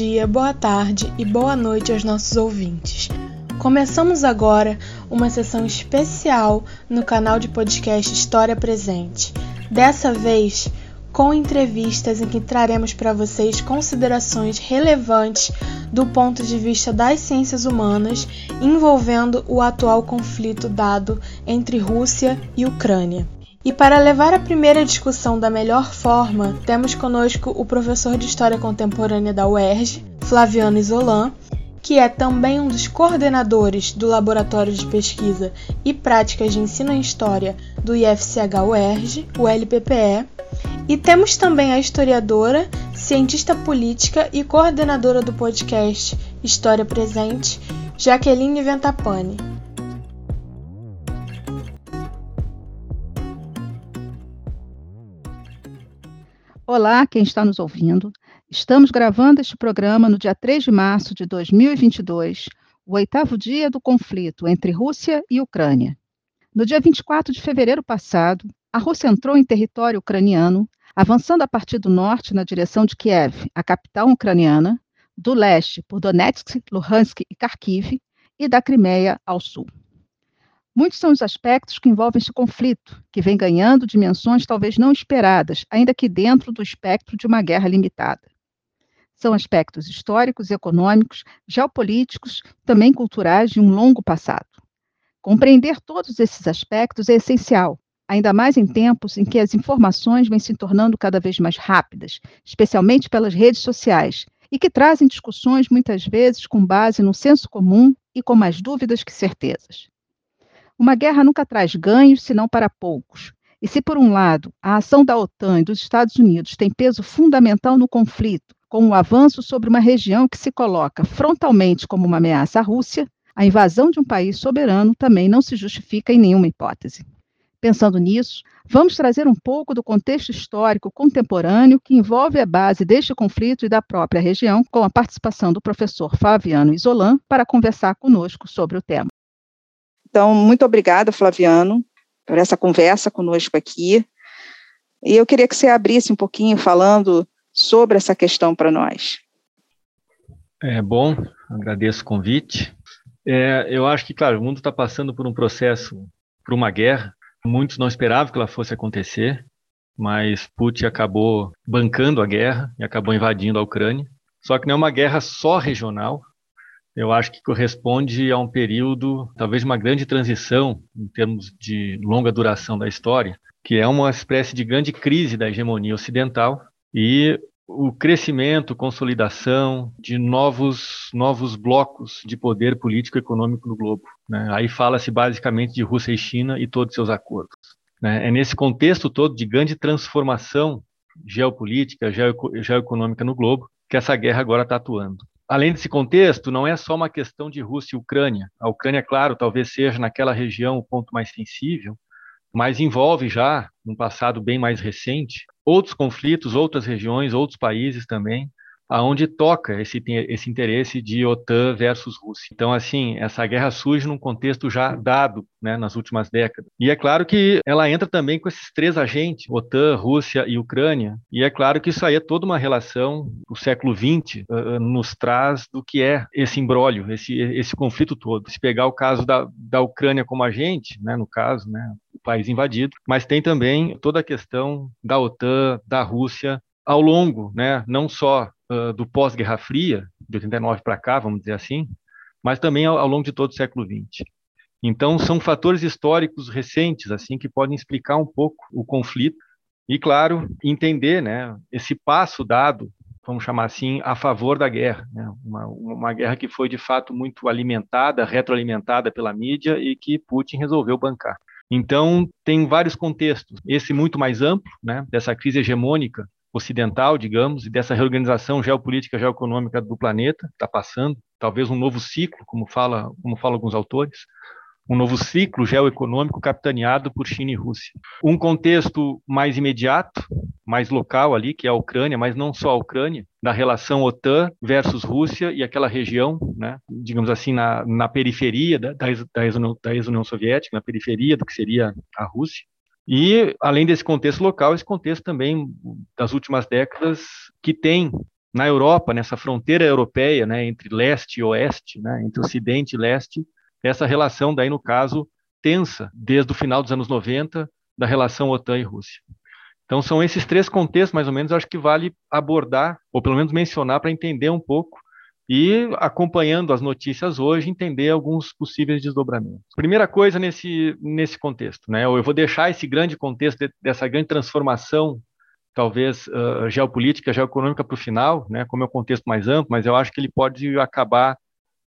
dia, boa tarde e boa noite aos nossos ouvintes. Começamos agora uma sessão especial no canal de podcast História Presente. Dessa vez, com entrevistas em que traremos para vocês considerações relevantes do ponto de vista das ciências humanas envolvendo o atual conflito dado entre Rússia e Ucrânia. E para levar a primeira discussão da melhor forma, temos conosco o professor de História Contemporânea da UERJ, Flaviano Isolan, que é também um dos coordenadores do Laboratório de Pesquisa e Práticas de Ensino em História do IFCH-UERJ, o LPPE, e temos também a historiadora, cientista política e coordenadora do podcast História Presente, Jaqueline Ventapane. Olá, quem está nos ouvindo. Estamos gravando este programa no dia 3 de março de 2022, o oitavo dia do conflito entre Rússia e Ucrânia. No dia 24 de fevereiro passado, a Rússia entrou em território ucraniano, avançando a partir do norte na direção de Kiev, a capital ucraniana, do leste por Donetsk, Luhansk e Kharkiv, e da Crimeia ao sul. Muitos são os aspectos que envolvem este conflito, que vem ganhando dimensões talvez não esperadas, ainda que dentro do espectro de uma guerra limitada. São aspectos históricos, econômicos, geopolíticos, também culturais de um longo passado. Compreender todos esses aspectos é essencial, ainda mais em tempos em que as informações vêm se tornando cada vez mais rápidas, especialmente pelas redes sociais, e que trazem discussões muitas vezes com base no senso comum e com mais dúvidas que certezas. Uma guerra nunca traz ganhos senão para poucos. E se, por um lado, a ação da OTAN e dos Estados Unidos tem peso fundamental no conflito, com o avanço sobre uma região que se coloca frontalmente como uma ameaça à Rússia, a invasão de um país soberano também não se justifica em nenhuma hipótese. Pensando nisso, vamos trazer um pouco do contexto histórico contemporâneo que envolve a base deste conflito e da própria região, com a participação do professor Flaviano Isolan, para conversar conosco sobre o tema. Então, muito obrigada, Flaviano, por essa conversa conosco aqui. E eu queria que você abrisse um pouquinho falando sobre essa questão para nós. É bom, agradeço o convite. É, eu acho que, claro, o mundo está passando por um processo, por uma guerra. Muitos não esperavam que ela fosse acontecer, mas Putin acabou bancando a guerra e acabou invadindo a Ucrânia. Só que não é uma guerra só regional, eu acho que corresponde a um período, talvez uma grande transição em termos de longa duração da história, que é uma espécie de grande crise da hegemonia ocidental e o crescimento, consolidação de novos novos blocos de poder político e econômico no globo. Né? Aí fala-se basicamente de Rússia e China e todos seus acordos. Né? É nesse contexto todo de grande transformação geopolítica, geoeconômica no globo que essa guerra agora está atuando. Além desse contexto, não é só uma questão de Rússia e Ucrânia. A Ucrânia, claro, talvez seja naquela região o ponto mais sensível, mas envolve já, num passado bem mais recente, outros conflitos, outras regiões, outros países também, aonde toca esse, esse interesse de OTAN versus Rússia. Então, assim, essa guerra surge num contexto já dado né, nas últimas décadas. E é claro que ela entra também com esses três agentes, OTAN, Rússia e Ucrânia, e é claro que isso aí é toda uma relação, o século XX uh, nos traz do que é esse imbróglio, esse, esse conflito todo. Se pegar o caso da, da Ucrânia como agente, né, no caso, né, o país invadido, mas tem também toda a questão da OTAN, da Rússia, ao longo, né, não só do pós-Guerra Fria, de 89 para cá, vamos dizer assim, mas também ao, ao, longo de todo o século XX. Então, são fatores históricos recentes, assim, que podem explicar um pouco o conflito e, claro, entender, né, esse passo dado, vamos chamar assim, a favor da guerra, né, uma, uma guerra que foi de fato muito alimentada, retroalimentada pela mídia e que Putin resolveu bancar. Então, tem vários contextos. Esse muito mais amplo, né, dessa crise hegemônica ocidental, digamos, e dessa reorganização geopolítica geoeconômica do planeta está passando, talvez um novo ciclo, como fala, como falam alguns autores, um novo ciclo geoeconômico capitaneado por China e Rússia. Um contexto mais imediato, mais local ali, que é a Ucrânia, mas não só a Ucrânia, da relação OTAN versus Rússia e aquela região, né, digamos assim, na, na periferia da, da, ex-União Soviética, na periferia do que seria a Rússia. E, além desse contexto local, esse contexto também das últimas décadas, que tem na Europa, nessa fronteira europeia, né, entre leste e oeste, né, entre ocidente e leste, essa relação daí no caso tensa desde o final dos anos 90 da relação OTAN e Rússia. Então são esses três contextos mais ou menos, acho que vale abordar ou pelo menos mencionar para entender um pouco e acompanhando as notícias hoje entender alguns possíveis desdobramentos. Primeira coisa nesse nesse contexto, né? Eu vou deixar esse grande contexto de, dessa grande transformação talvez uh, geopolítica, geoeconômica para o final, né, como é um contexto mais amplo, mas eu acho que ele pode acabar,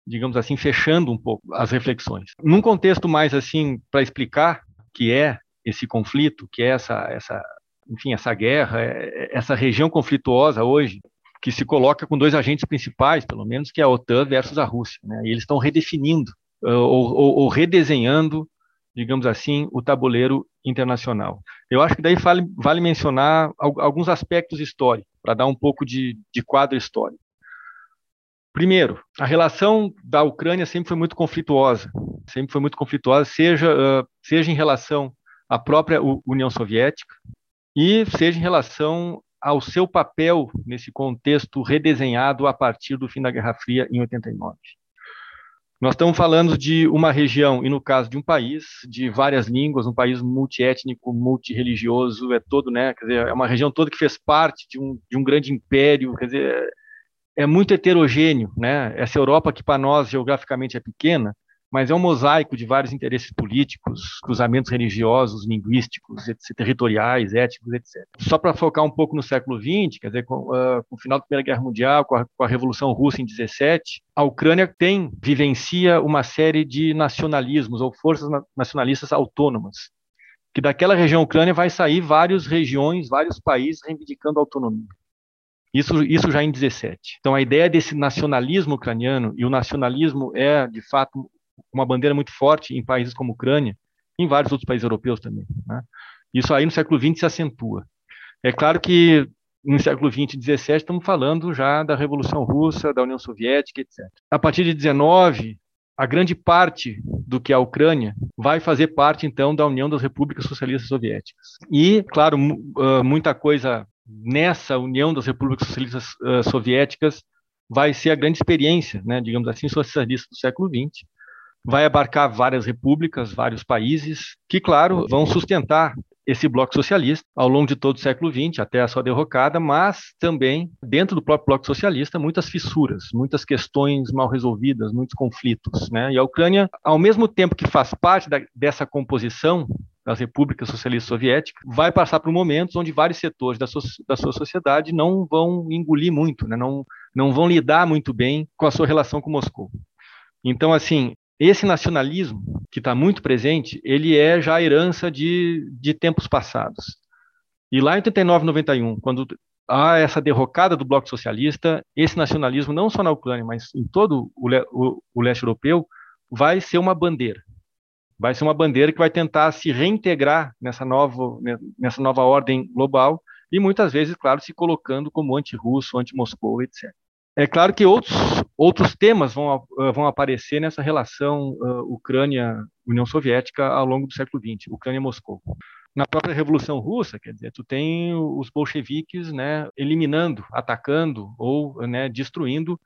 digamos assim, fechando um pouco as reflexões. Num contexto mais assim, para explicar que é esse conflito, que é essa, essa, enfim, essa guerra, é, essa região conflituosa hoje, que se coloca com dois agentes principais, pelo menos, que é a OTAN versus a Rússia. Né, e eles estão redefinindo uh, ou, ou, ou redesenhando digamos assim, o tabuleiro internacional. Eu acho que daí vale, vale mencionar alguns aspectos históricos, para dar um pouco de, de quadro histórico. Primeiro, a relação da Ucrânia sempre foi muito conflituosa, sempre foi muito conflituosa, seja, uh, seja em relação à própria União Soviética e seja em relação ao seu papel nesse contexto redesenhado a partir do fim da Guerra Fria em 89. Nós estamos falando de uma região, e no caso de um país, de várias línguas, um país multiétnico, multireligioso, é todo, né? Quer dizer, é uma região toda que fez parte de um, de um grande império, quer dizer, é muito heterogêneo, né? Essa Europa que para nós geograficamente é pequena, mas é um mosaico de vários interesses políticos, cruzamentos religiosos, linguísticos, territoriais, étnicos, etc. Só para focar um pouco no século XX, quer dizer, com, uh, com, o final da Primeira Guerra Mundial, com a, com a, Revolução Russa em 17, a Ucrânia tem, vivencia uma série de nacionalismos ou forças nacionalistas autônomas, que daquela região Ucrânia vai sair várias regiões, vários países reivindicando autonomia. Isso, isso já em 17. Então, a ideia desse nacionalismo ucraniano, e o nacionalismo é, de fato, uma bandeira muito forte em países como Ucrânia, em vários outros países europeus também. Né? Isso aí no século XX se acentua. É claro que no século XX e XVII estamos falando já da Revolução Russa, da União Soviética, etc. A partir de 19, a grande parte do que é a Ucrânia vai fazer parte então da União das Repúblicas Socialistas Soviéticas. E, claro, muita coisa nessa União das Repúblicas Socialistas Soviéticas vai ser a grande experiência, né, digamos assim, socialista do século XX, vai abarcar várias repúblicas, vários países, que, claro, vão sustentar esse bloco socialista ao longo de todo o século XX, até a sua derrocada, mas também, dentro do próprio bloco socialista, muitas fissuras, muitas questões mal resolvidas, muitos conflitos. Né? E a Ucrânia, ao mesmo tempo que faz parte da, dessa composição das repúblicas socialistas soviéticas, vai passar por momentos onde vários setores da, so, da sua sociedade não vão engolir muito, né? não, não vão lidar muito bem com a sua relação com Moscou. Então, assim, esse nacionalismo, que está muito presente, ele é já a herança de, de tempos passados. E lá em 89, 91, quando há essa derrocada do bloco socialista, esse nacionalismo, não só na Ucrânia, mas em todo o, o, o leste europeu, vai ser uma bandeira. Vai ser uma bandeira que vai tentar se reintegrar nessa nova, nessa nova ordem global e muitas vezes, claro, se colocando como anti-russo, anti-Moscou, etc. É claro que outros, outros temas vão, uh, vão aparecer nessa relação uh, Ucrânia-União Soviética ao longo do século XX, Ucrânia-Moscou. Na própria Revolução Russa, quer dizer, tu tem os bolcheviques né, eliminando, atacando ou né, destruindo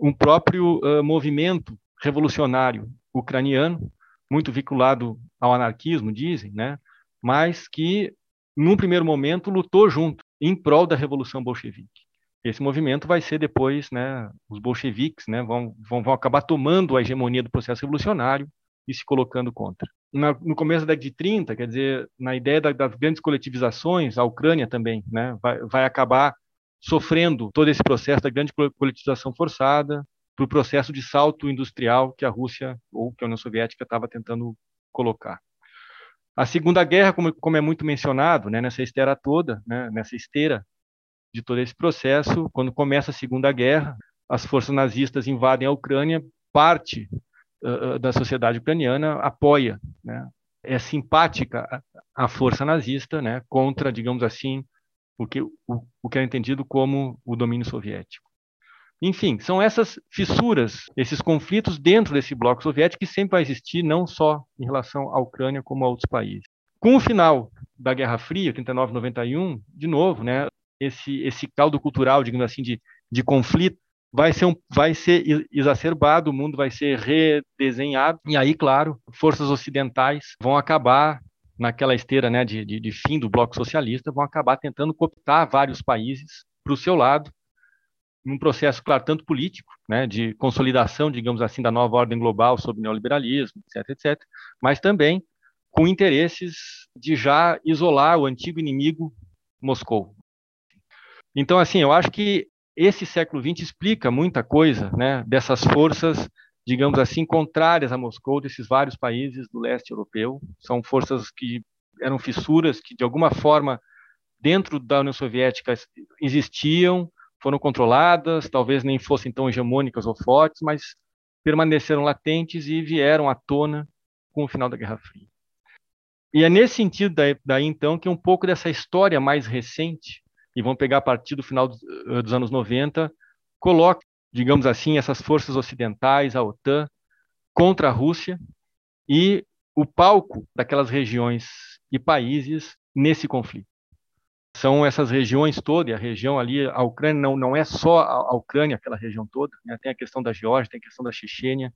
um próprio uh, movimento revolucionário ucraniano, muito vinculado ao anarquismo, dizem, né, mas que, num primeiro momento, lutou junto em prol da Revolução Bolchevique. Esse movimento vai ser depois, né, os bolcheviques, né, vão, vão, vão acabar tomando a hegemonia do processo revolucionário e se colocando contra. Na, no começo da década de 30, quer dizer, na ideia da, das grandes coletivizações, a Ucrânia também, né, vai, vai acabar sofrendo todo esse processo da grande coletivização forçada, para o processo de salto industrial que a Rússia ou que a União Soviética estava tentando colocar. A Segunda Guerra, como, como é muito mencionado, né, nessa esteira toda, né, nessa esteira de todo esse processo. Quando começa a Segunda Guerra, as forças nazistas invadem a Ucrânia, parte uh, da sociedade ucraniana apoia, né, é simpática à força nazista, né, contra, digamos assim, o que, o, o que é entendido como o domínio soviético. Enfim, são essas fissuras, esses conflitos dentro desse bloco soviético que sempre vai existir, não só em relação à Ucrânia, como a outros países. Com o final da Guerra Fria, 39-91, de novo, né, esse, esse caldo cultural, digamos assim, de, de conflito vai ser, um, vai ser exacerbado, o mundo vai ser redesenhado, e aí, claro, forças ocidentais vão acabar naquela esteira né, de, de, de fim do bloco socialista, vão acabar tentando cooptar vários países para o seu lado, num processo, claro, tanto político, né, de consolidação, digamos assim, da nova ordem global sobre neoliberalismo, etc., etc., mas também com interesses de já isolar o antigo inimigo Moscou. Então, assim, eu acho que esse século XX explica muita coisa, né, dessas forças, digamos assim, contrárias a Moscou, desses vários países do leste europeu. São forças que eram fissuras que, de alguma forma, dentro da União Soviética existiam, foram controladas, talvez nem fossem tão hegemônicas ou fortes, mas permaneceram latentes e vieram à tona com o final da Guerra Fria. E é nesse sentido daí, daí então que um pouco dessa história mais recente e vão pegar a partir do final dos, eh, anos 90, coloca, digamos assim, essas forças ocidentais, a OTAN, contra a Rússia e o palco daquelas regiões e países nesse conflito. São essas regiões todas, a região ali, a Ucrânia não, não é só a, a Ucrânia, aquela região toda, né? tem a questão da Geórgia, tem a questão da Chechênia,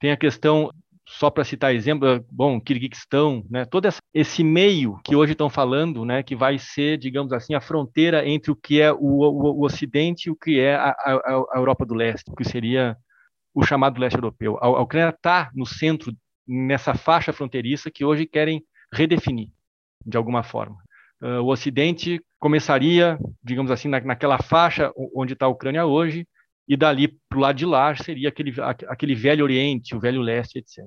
tem a questão só para citar exemplo, bom, Kirguistão, né, todo esse meio que hoje estão falando, né, que vai ser, digamos assim, a fronteira entre o que é o, o, o Ocidente e o que é a, a, a, Europa do Leste, que seria o chamado leste europeu. A, a Ucrânia está no centro, nessa faixa fronteiriça que hoje querem redefinir, de alguma forma. Uh, o Ocidente começaria, digamos assim, na, naquela faixa onde está a Ucrânia hoje, e dali para o lado de lá seria aquele, aquele velho Oriente, o velho Leste, etc.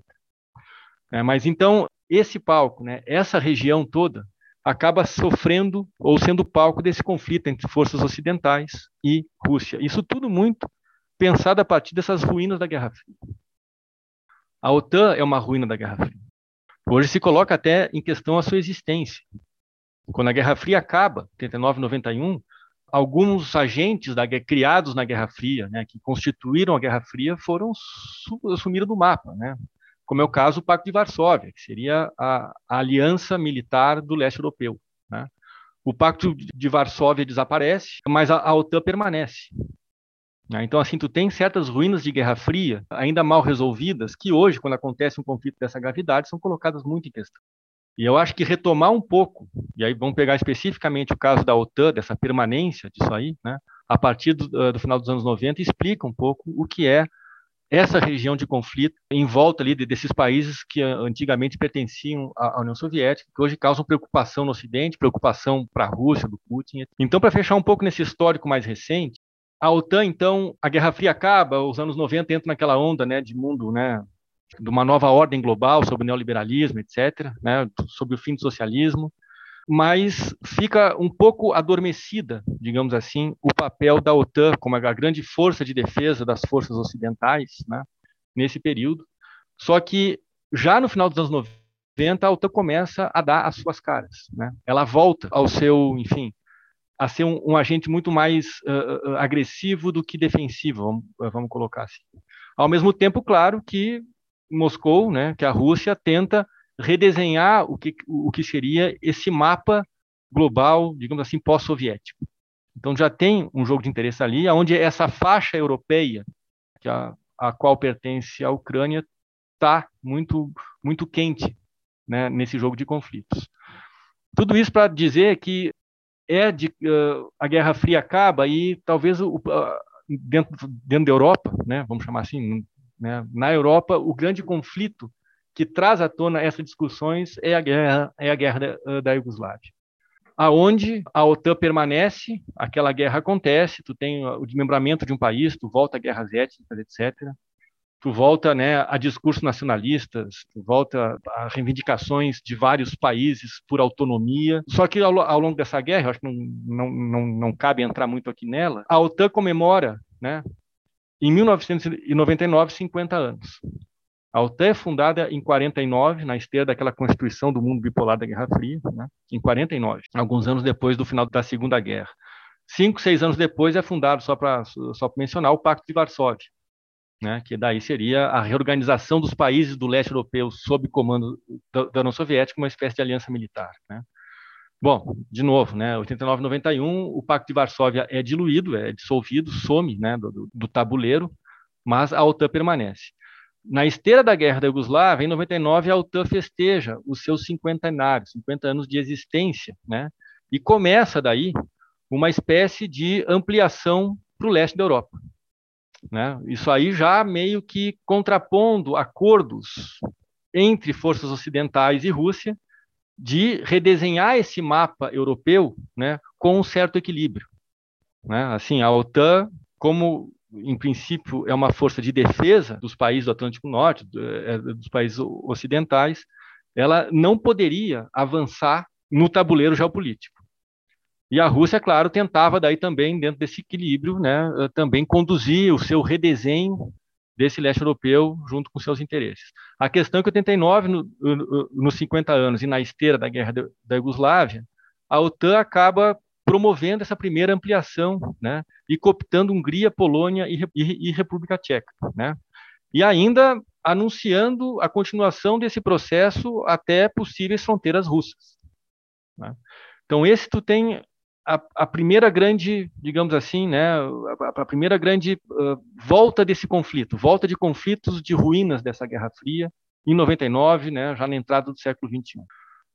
É, mas então, esse palco, né, essa região toda, acaba sofrendo ou sendo palco desse conflito entre forças ocidentais e Rússia. Isso tudo muito pensado a partir dessas ruínas da Guerra Fria. A OTAN é uma ruína da Guerra Fria. Hoje se coloca até em questão a sua existência. Quando a Guerra Fria acaba, 89 91, alguns agentes da, criados na Guerra Fria, né, que constituíram a Guerra Fria, foram sumiram do mapa, né? Como é o caso do Pacto de Varsóvia, que seria a, a aliança militar do leste europeu. Né? O Pacto de Varsóvia desaparece, mas a, a OTAN permanece. Né? Então, assim, tu tem certas ruínas de Guerra Fria ainda mal resolvidas que hoje, quando acontece um conflito dessa gravidade, são colocadas muito em questão. E eu acho que retomar um pouco, e aí vamos pegar especificamente o caso da OTAN, dessa permanência disso aí, né, a partir do, uh, do final dos anos 90, explica um pouco o que é essa região de conflito em volta ali de, desses países que antigamente pertenciam à, à União Soviética, que hoje causam preocupação no Ocidente, preocupação para a Rússia, do Putin. Então, para fechar um pouco nesse histórico mais recente, a OTAN, então, a Guerra Fria acaba, os anos 90 entram naquela onda né, de mundo né, de uma nova ordem global sobre o neoliberalismo, etc., né, sobre o fim do socialismo, mas fica um pouco adormecida, digamos assim, o papel da OTAN como a grande força de defesa das forças ocidentais, né, nesse período. Só que já no final dos anos 90, a OTAN começa a dar as suas caras, né? Ela volta ao seu, enfim, a ser um, um agente muito mais uh, agressivo do que defensivo, vamos, vamos colocar assim. Ao mesmo tempo, claro que Moscou, né, que a Rússia tenta redesenhar o que, o que seria esse mapa global, digamos assim, pós-soviético. Então já tem um jogo de interesse ali, onde essa faixa europeia, que a, a qual pertence a Ucrânia, está muito, muito quente né, nesse jogo de conflitos. Tudo isso para dizer que é de, uh, a Guerra Fria acaba e talvez o, uh, dentro, dentro da Europa, né, vamos chamar assim, né? Na Europa, o grande conflito que traz à tona essas discussões é a guerra, é a guerra da, da Iugoslávia. Aonde a OTAN permanece, aquela guerra acontece, tu tem o desmembramento de um país, tu volta a guerras étnicas, etc. Tu volta né, a discursos nacionalistas, tu volta a reivindicações de vários países por autonomia. Só que ao, ao longo dessa guerra, acho que não, não, não, não cabe entrar muito aqui nela, a OTAN comemora né, em 1999, 50 anos. A OTAN é fundada em 49, na esteira daquela constituição do mundo bipolar da Guerra Fria, né? em 49, alguns anos depois do final da Segunda Guerra. Cinco, seis anos depois é fundado, só para só mencionar, o Pacto de Varsóvia, né? que daí seria a reorganização dos países do leste europeu sob comando da União Soviética, uma espécie de aliança militar. Né? Bom, de novo, né, 89 91, o Pacto de Varsóvia é diluído, é dissolvido, some né, do, do tabuleiro, mas a OTAN permanece. Na esteira da Guerra da Iugoslávia, em 99, a OTAN festeja os seus 50 anos, 50 anos de existência, né, e começa daí uma espécie de ampliação para o leste da Europa. Né? Isso aí já meio que contrapondo acordos entre forças ocidentais e Rússia de redesenhar esse mapa europeu né, com um certo equilíbrio. Né? Assim, a OTAN, como em princípio é uma força de defesa dos países do Atlântico Norte, é, dos países ocidentais, ela não poderia avançar no tabuleiro geopolítico. E a Rússia, claro, tentava daí também, dentro desse equilíbrio, né, também conduzir o seu redesenho desse leste europeu junto com seus interesses. A questão é que 89, no, no, nos 50 anos e na esteira da guerra de, da Iugoslávia, a OTAN acaba promovendo essa primeira ampliação, né, e cooptando Hungria, Polônia e, e, e República Tcheca, né, e ainda anunciando a continuação desse processo até possíveis fronteiras russas. Né. Então esse tu tem a, a, primeira grande, digamos assim, né, a, a primeira grande uh, volta desse conflito, volta de conflitos, de ruínas dessa Guerra Fria, em 99, né, já na entrada do século 21.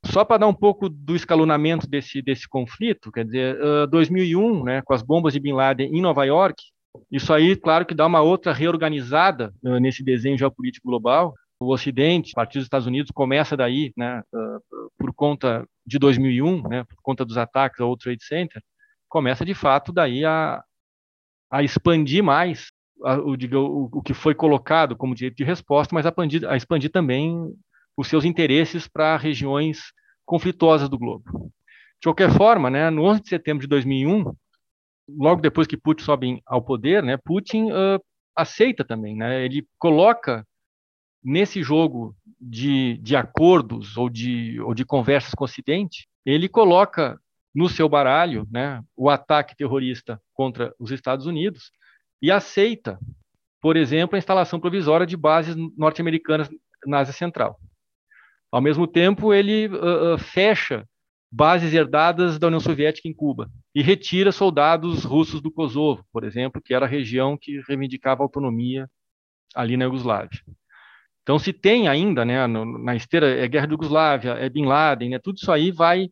Só para dar um pouco do escalonamento desse, desse conflito, quer dizer, uh, 2001, né, com as bombas de Bin Laden em Nova York, isso aí, claro, que dá uma outra reorganizada uh, nesse desenho geopolítico global. O Ocidente, a partir dos Estados Unidos, começa daí, né, por conta de 2001, né, por conta dos ataques ao Trade Center, começa de fato daí a, a expandir mais a, o, o, o, que foi colocado como direito de resposta, mas a expandir, a expandir também os seus interesses para regiões conflituosas do globo. De qualquer forma, né, no 11 de setembro de 2001, logo depois que Putin sobe ao poder, né, Putin uh, aceita também, né, ele coloca nesse jogo de, de acordos ou de, ou de conversas com o Ocidente, ele coloca no seu baralho né, o ataque terrorista contra os Estados Unidos e aceita, por exemplo, a instalação provisória de bases norte-americanas na Ásia Central. Ao mesmo tempo, ele uh, uh, fecha bases herdadas da União Soviética em Cuba e retira soldados russos do Kosovo, por exemplo, que era a região que reivindicava autonomia ali na Iugoslávia. Então, se tem ainda, né, no, na esteira, é Guerra da Yugoslávia, é Bin Laden, né, tudo isso aí vai,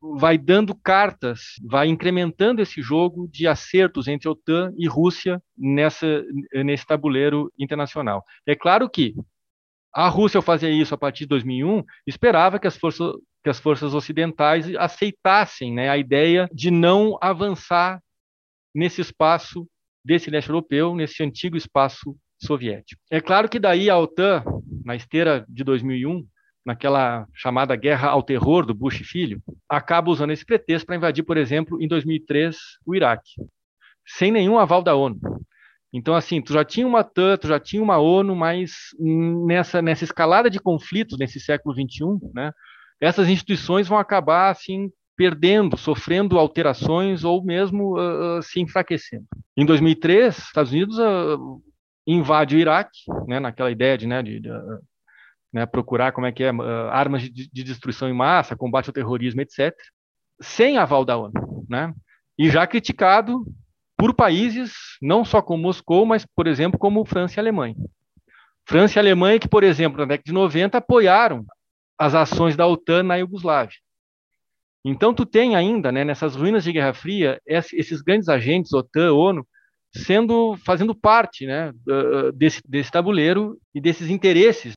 vai dando cartas, vai incrementando esse jogo de acertos entre OTAN e Rússia nessa, nesse tabuleiro internacional. É claro que a Rússia, ao fazer isso a partir de 2001, esperava que as forças, que as forças ocidentais aceitassem né, a ideia de não avançar nesse espaço desse leste europeu, nesse antigo espaço soviético. É claro que daí a OTAN, na esteira de 2001, naquela chamada guerra ao terror do Bush filho, acaba usando esse pretexto para invadir, por exemplo, em 2003, o Iraque, sem nenhum aval da ONU. Então, assim, tu já tinha uma TAN, tu já tinha uma ONU, mas nessa, nessa escalada de conflitos nesse século XXI, né, essas instituições vão acabar, assim, perdendo, sofrendo alterações ou mesmo uh, se enfraquecendo. Em 2003, Estados Unidos uh, invade o Iraque, né, naquela ideia de, né, de, de né, procurar como é que é armas de, de, destruição em massa, combate ao terrorismo, etc., sem aval da ONU, né, e já criticado por países não só como Moscou, mas por exemplo como França e Alemanha. França e Alemanha que, por exemplo, na década de 90 apoiaram as ações da OTAN na Iugoslávia. Então tu tem ainda, né, nessas ruínas de Guerra Fria, esses grandes agentes OTAN, ONU, sendo fazendo parte né, desse, desse tabuleiro e desses interesses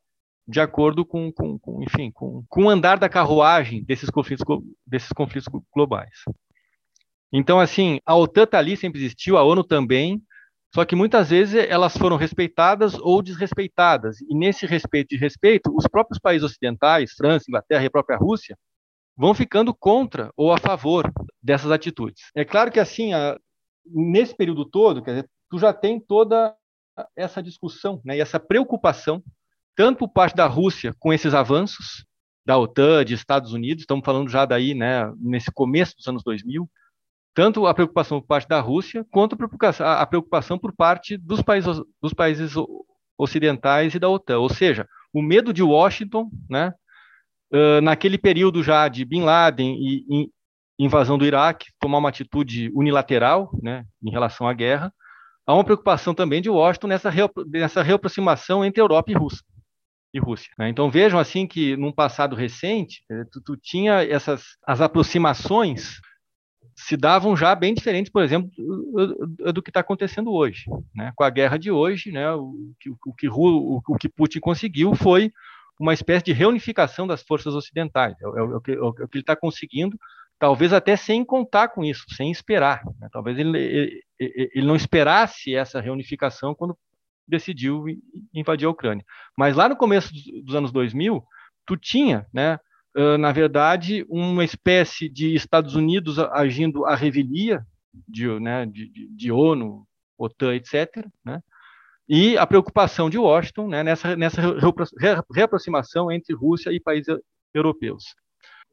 de acordo com, com, com, enfim, com, com o andar da carruagem desses conflitos, desses conflitos globais. Então, assim, a OTAN está ali, sempre existiu, a ONU também, só que muitas vezes elas foram respeitadas ou desrespeitadas. E nesse respeito e respeito, os próprios países ocidentais, França, Inglaterra e a própria Rússia, vão ficando contra ou a favor dessas atitudes. É claro que, assim, a, nesse período todo, quer dizer, tu já tem toda essa discussão né, e essa preocupação, tanto por parte da Rússia com esses avanços da OTAN, de Estados Unidos, estamos falando já daí, né, nesse começo dos anos 2000, tanto a preocupação por parte da Rússia, quanto a preocupação, por parte dos países, dos países ocidentais e da OTAN. Ou seja, o medo de Washington né, naquele período já de Bin Laden e invasão do Iraque, tomar uma atitude unilateral né, em relação à guerra, há uma preocupação também de Washington nessa, nessa reaproximação entre Europa e Rússia. E Rússia né? Então vejam assim que num passado recente eh, tu, tu, tinha essas as aproximações se davam já bem diferentes, por exemplo, do, do que está acontecendo hoje, né? Com a guerra de hoje, né? O, o, que o, o que Putin conseguiu foi uma espécie de reunificação das forças ocidentais. É, é, é é o que ele está conseguindo talvez até sem contar com isso, sem esperar. Né? Talvez ele, ele, ele, não esperasse essa reunificação quando decidiu invadir a Ucrânia. Mas lá no começo dos anos 2000, tu tinha, né, na verdade, uma espécie de Estados Unidos agindo à revelia de, né, de, de ONU, OTAN, etc., né, e a preocupação de Washington né, nessa, nessa reaproximação entre Rússia e países europeus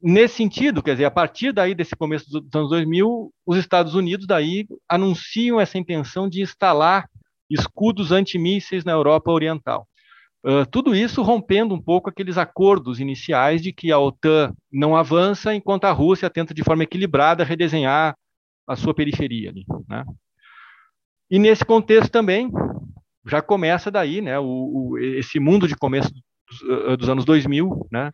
nesse sentido, quer dizer, a partir daí desse começo dos anos 2000, os Estados Unidos daí anunciam essa intenção de instalar escudos antimísseis na Europa Oriental. Uh, tudo isso rompendo um pouco aqueles acordos iniciais de que a OTAN não avança enquanto a Rússia tenta de forma equilibrada redesenhar a sua periferia ali, né? E nesse contexto também já começa daí, né, o, o esse mundo de começo dos, dos anos 2000, né,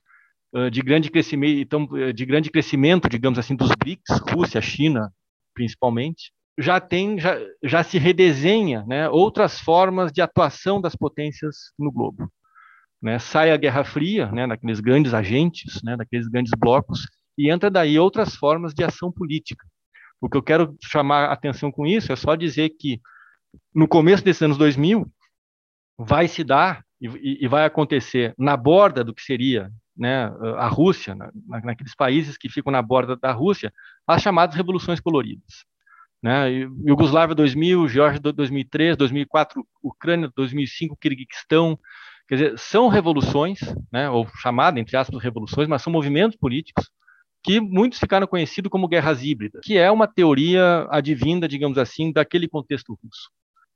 de grande crescimento, de grande crescimento, digamos assim, dos BRICS, Rússia, China, principalmente, já tem, já, já se redesenha, né, outras formas de atuação das potências no globo. Né, sai a Guerra Fria, né, daqueles grandes agentes, né, daqueles grandes blocos, e entra daí outras formas de ação política. O que eu quero chamar a atenção com isso é só dizer que no começo desses anos 2000 vai se dar e, e vai acontecer na borda do que seria né, a Rússia, na, naqueles países que ficam na borda da Rússia, as chamadas revoluções coloridas. Né? Iugoslávia 2000, Geórgia 2003, 2004, Ucrânia 2005, Kirguistão, quer dizer, são revoluções, né, ou chamadas, entre aspas, revoluções, mas são movimentos políticos que muitos ficaram conhecidos como guerras híbridas, que é uma teoria advinda, digamos assim, daquele contexto russo.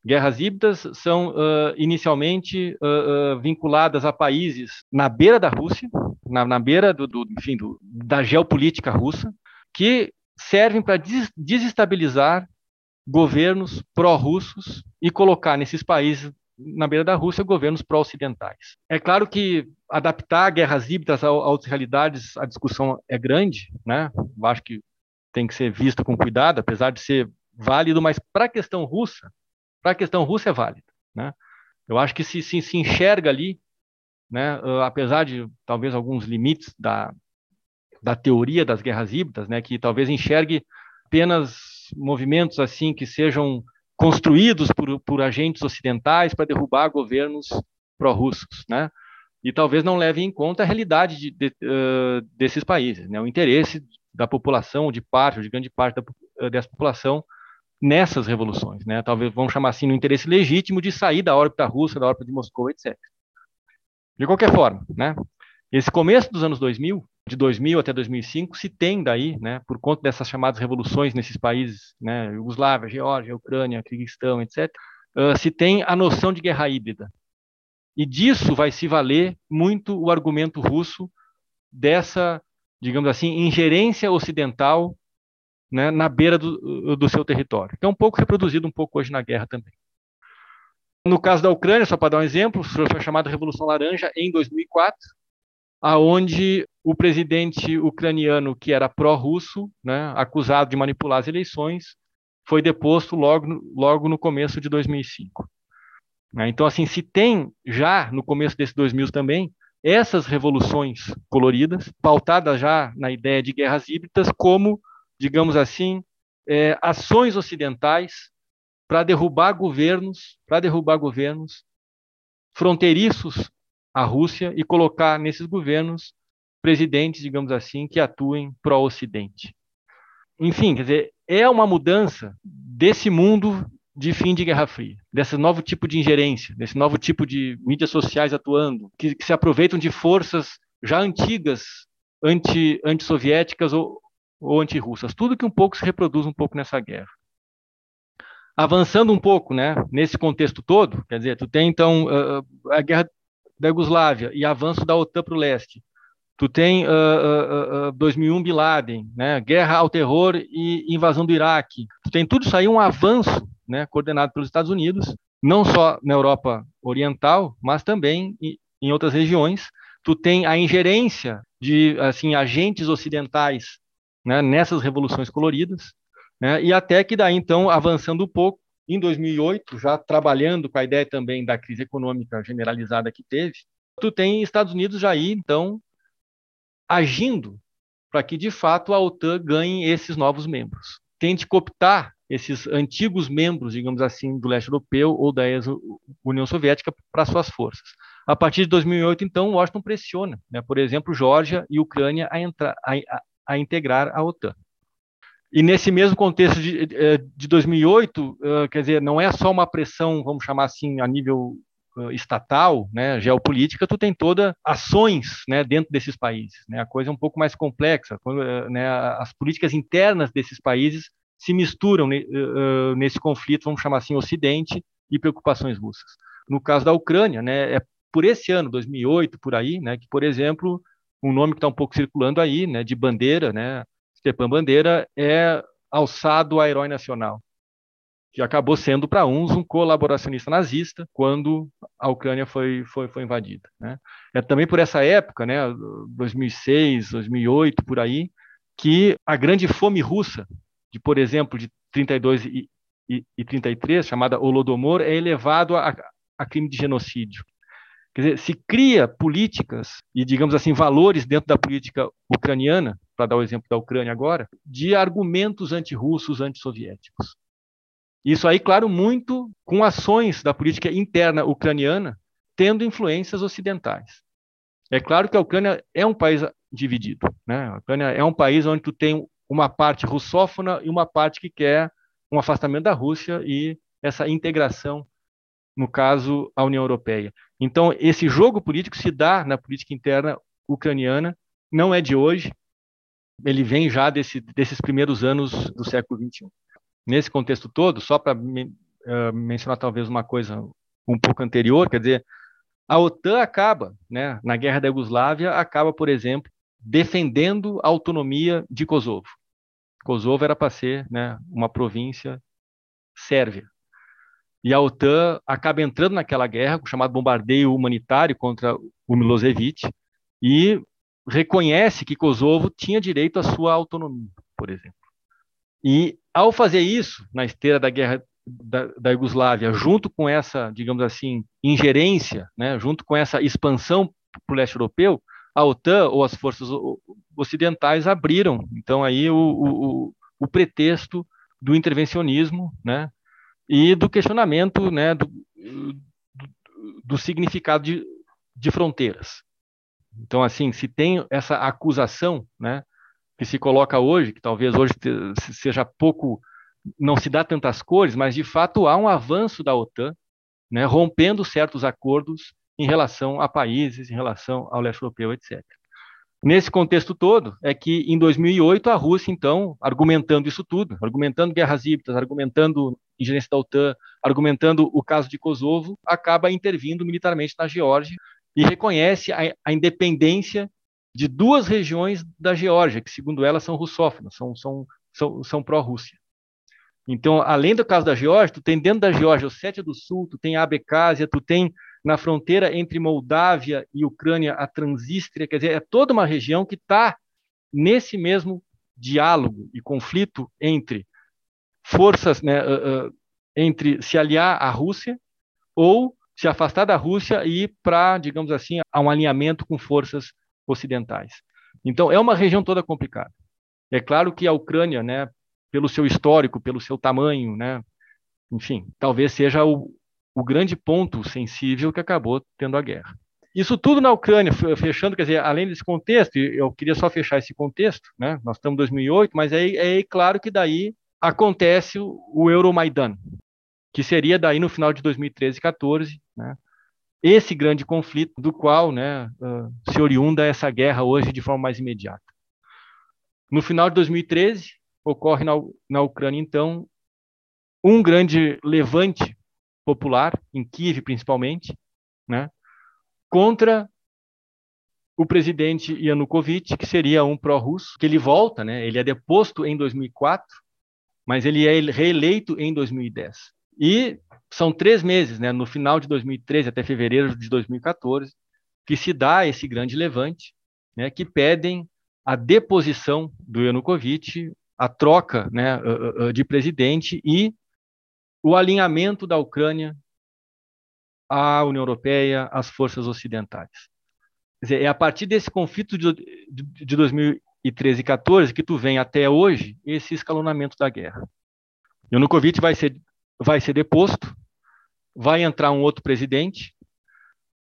Guerras híbridas são uh, inicialmente uh, uh, vinculadas a países na beira da Rússia, na, na beira do, do, enfim, do, da geopolítica russa, que servem para des desestabilizar governos pró-russos e colocar nesses países na beira da Rússia governos pró-ocidentais. É claro que adaptar guerras híbridas a, a outras realidades, a discussão é grande, né? Eu acho que tem que ser vista com cuidado, apesar de ser válido, mas para a questão russa, para a questão russa é válida. Né? Eu acho que se, se, se enxerga ali, né, uh, apesar de talvez alguns limites da, da teoria das guerras híbridas, né, que talvez enxergue apenas movimentos assim que sejam construídos por, por agentes ocidentais para derrubar governos pró-russos, né? E talvez não leve em conta a realidade de, de, uh, desses países, né? O interesse da população, de parte, ou de grande parte da, dessa população, nessas revoluções, né? Talvez vamos chamar assim no interesse legítimo de sair da órbita russa, da órbita de Moscou, etc. De qualquer forma, né? Esse começo dos anos 2000, de 2000 até 2005, se tem daí, né, por conta dessas chamadas revoluções nesses países, né, Yugoslávia, Geórgia, Ucrânia, Kirguistão, etc., uh, se tem a noção de guerra híbrida. E disso vai se valer muito o argumento russo dessa, digamos assim, ingerência ocidental né, na beira do, do seu território, é um pouco reproduzido um pouco hoje na guerra também. No caso da Ucrânia, só para dar um exemplo, foi a chamada Revolução Laranja em 2004, aonde o presidente ucraniano, que era pró-russo, né, acusado de manipular as eleições, foi deposto logo, logo no começo de 2005. Né. Então, assim, se tem já no começo desse 2000 também essas revoluções coloridas, pautadas já na ideia de guerras híbridas, como digamos assim, é, ações ocidentais para derrubar governos, para derrubar governos fronteiriços à Rússia e colocar nesses governos presidentes, digamos assim, que atuem pró-Ocidente. Enfim, quer dizer, é uma mudança desse mundo de fim de Guerra Fria, desse novo tipo de ingerência, desse novo tipo de mídias sociais atuando, que, que se aproveitam de forças já antigas anti, anti-soviéticas ou, ou antirrussas, tudo que um pouco se reproduz um pouco nessa guerra. Avançando um pouco, né, nesse contexto todo, quer dizer, tu tem então a guerra da Iugoslávia e avanço da OTAN para o leste. Tu tem uh, uh, uh, 2001 Bin Laden, né? guerra ao terror e invasão do Iraque. Tu tem tudo isso aí um avanço, né? coordenado pelos Estados Unidos, não só na Europa Oriental, mas também em outras regiões. Tu tem a ingerência de assim agentes ocidentais né? nessas revoluções coloridas, né? e até que daí então avançando um pouco em 2008, já trabalhando com a ideia também da crise econômica generalizada que teve, tu tem Estados Unidos já aí, então, agindo para que, de fato, a OTAN ganhe esses novos membros. Tente cooptar esses antigos membros, digamos assim, do leste europeu ou da União Soviética para suas forças. A partir de 2008, então, Washington pressiona, né, por exemplo, Geórgia e Ucrânia a, entrar, a, a, integrar a OTAN. E nesse mesmo contexto de, de 2008, quer dizer, não é só uma pressão, vamos chamar assim, a nível estatal, né, geopolítica, tu tem toda ações, né, dentro desses países, né, a coisa é um pouco mais complexa, né, as políticas internas desses países se misturam nesse conflito, vamos chamar assim, Ocidente e preocupações russas. No caso da Ucrânia, né, é por esse ano, 2008, por aí, né, que, por exemplo, um nome que está um pouco circulando aí, né, de bandeira, né, Stepan Bandeira é alçado a herói nacional, que acabou sendo para uns um colaboracionista nazista quando a Ucrânia foi, foi, foi invadida. Né? É também por essa época, né, 2006, 2008, por aí, que a grande fome russa, de por exemplo, de 32 e, e, e 33, chamada Holodomor, é elevado a, a crime de genocídio. Quer dizer, se cria políticas e, digamos assim, valores dentro da política ucraniana, para dar o exemplo da Ucrânia agora, de argumentos antirrussos, antissoviéticos. Isso aí, claro, muito com ações da política interna ucraniana tendo influências ocidentais. É claro que a Ucrânia é um país dividido. Né? A Ucrânia é um país onde tu tem uma parte russófona e uma parte que quer um afastamento da Rússia e essa integração, no caso, a União Europeia. Então, esse jogo político se dá na política interna ucraniana, não é de hoje, ele vem já desse, desses primeiros anos do século XXI. Nesse contexto todo, só para uh, mencionar talvez uma coisa um pouco anterior, quer dizer, a OTAN acaba, né, na guerra da Iugoslávia, acaba, por exemplo, defendendo a autonomia de Kosovo. Kosovo era para ser né, uma província sérvia. E a OTAN acaba entrando naquela guerra, o chamado bombardeio humanitário contra o Milosevic, e reconhece que Kosovo tinha direito à sua autonomia, por exemplo. E ao fazer isso, na esteira da guerra da, da Iugoslávia, junto com essa, digamos assim, ingerência, né, junto com essa expansão para o leste europeu, a OTAN ou as forças ocidentais abriram, então, aí o, o, o pretexto do intervencionismo, né, e do questionamento né, do, do, do significado de, de, fronteiras. Então, assim, se tem essa acusação né, que se coloca hoje, que talvez hoje seja pouco, não se dá tantas cores, mas de fato há um avanço da OTAN, né, rompendo certos acordos em relação a países, em relação ao leste europeu, etc. Nesse contexto todo, é que em 2008 a Rússia, então, argumentando isso tudo, argumentando guerras híbridas, argumentando ingerência da OTAN, argumentando o caso de Kosovo, acaba intervindo militarmente na Geórgia e reconhece a, a independência de duas regiões da Geórgia, que, segundo ela, são russófonas, são, são, são, são pró-Rússia. Então, além do caso da Geórgia, tu tem dentro da Geórgia o Sétia do Sul, tu tem a Abecásia, tu tem na fronteira entre Moldávia e Ucrânia, a Transístria, quer dizer, é toda uma região que está nesse mesmo diálogo e conflito entre forças, né, uh, uh, entre se aliar à Rússia ou se afastar da Rússia e ir para, digamos assim, a um alinhamento com forças ocidentais. Então, é uma região toda complicada. É claro que a Ucrânia, né, pelo seu histórico, pelo seu tamanho, né, enfim, talvez seja o, o grande ponto sensível que acabou tendo a guerra. Isso tudo na Ucrânia, fechando, quer dizer, além desse contexto, eu queria só fechar esse contexto, né? Nós estamos em 2008, mas é, é claro que daí acontece o, Euromaidan, que seria daí no final de 2013 e 14, né? Esse grande conflito do qual, né, uh, se oriunda essa guerra hoje de forma mais imediata. No final de 2013 ocorre na, na Ucrânia então um grande levante popular, em Kiev principalmente, né, contra o presidente Yanukovych, que seria um pró-russo, que ele volta, né? Ele é deposto em 2004, mas ele é reeleito em 2010. E são três meses, né? No final de 2013 até fevereiro de 2014, que se dá esse grande levante, né? Que pedem a deposição do Yanukovych, a troca, né? De presidente e o alinhamento da Ucrânia à União Europeia, às forças ocidentais dizer, é a partir desse conflito de, de, de 2013 e 14 que tu vem até hoje esse escalonamento da guerra. Yanukovych vai ser, vai ser deposto, vai entrar um outro presidente,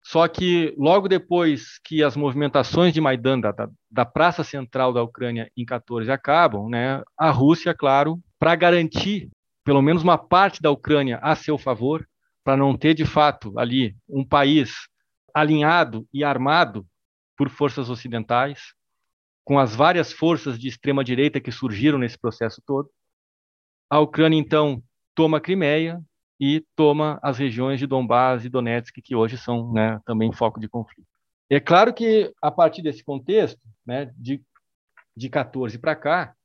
só que logo depois que as movimentações de Maidan, da, da praça central da Ucrânia em 14 acabam, né, a Rússia, claro, para garantir pelo menos uma parte da Ucrânia a seu favor, para não ter de fato ali um país alinhado e armado por forças ocidentais, com as várias forças de extrema direita que surgiram nesse processo todo. A Ucrânia então toma a Crimeia e toma as regiões de Donbás e Donetsk, que hoje são né, também foco de conflito. É claro que, a partir desse contexto, né, de, de 14 para cá,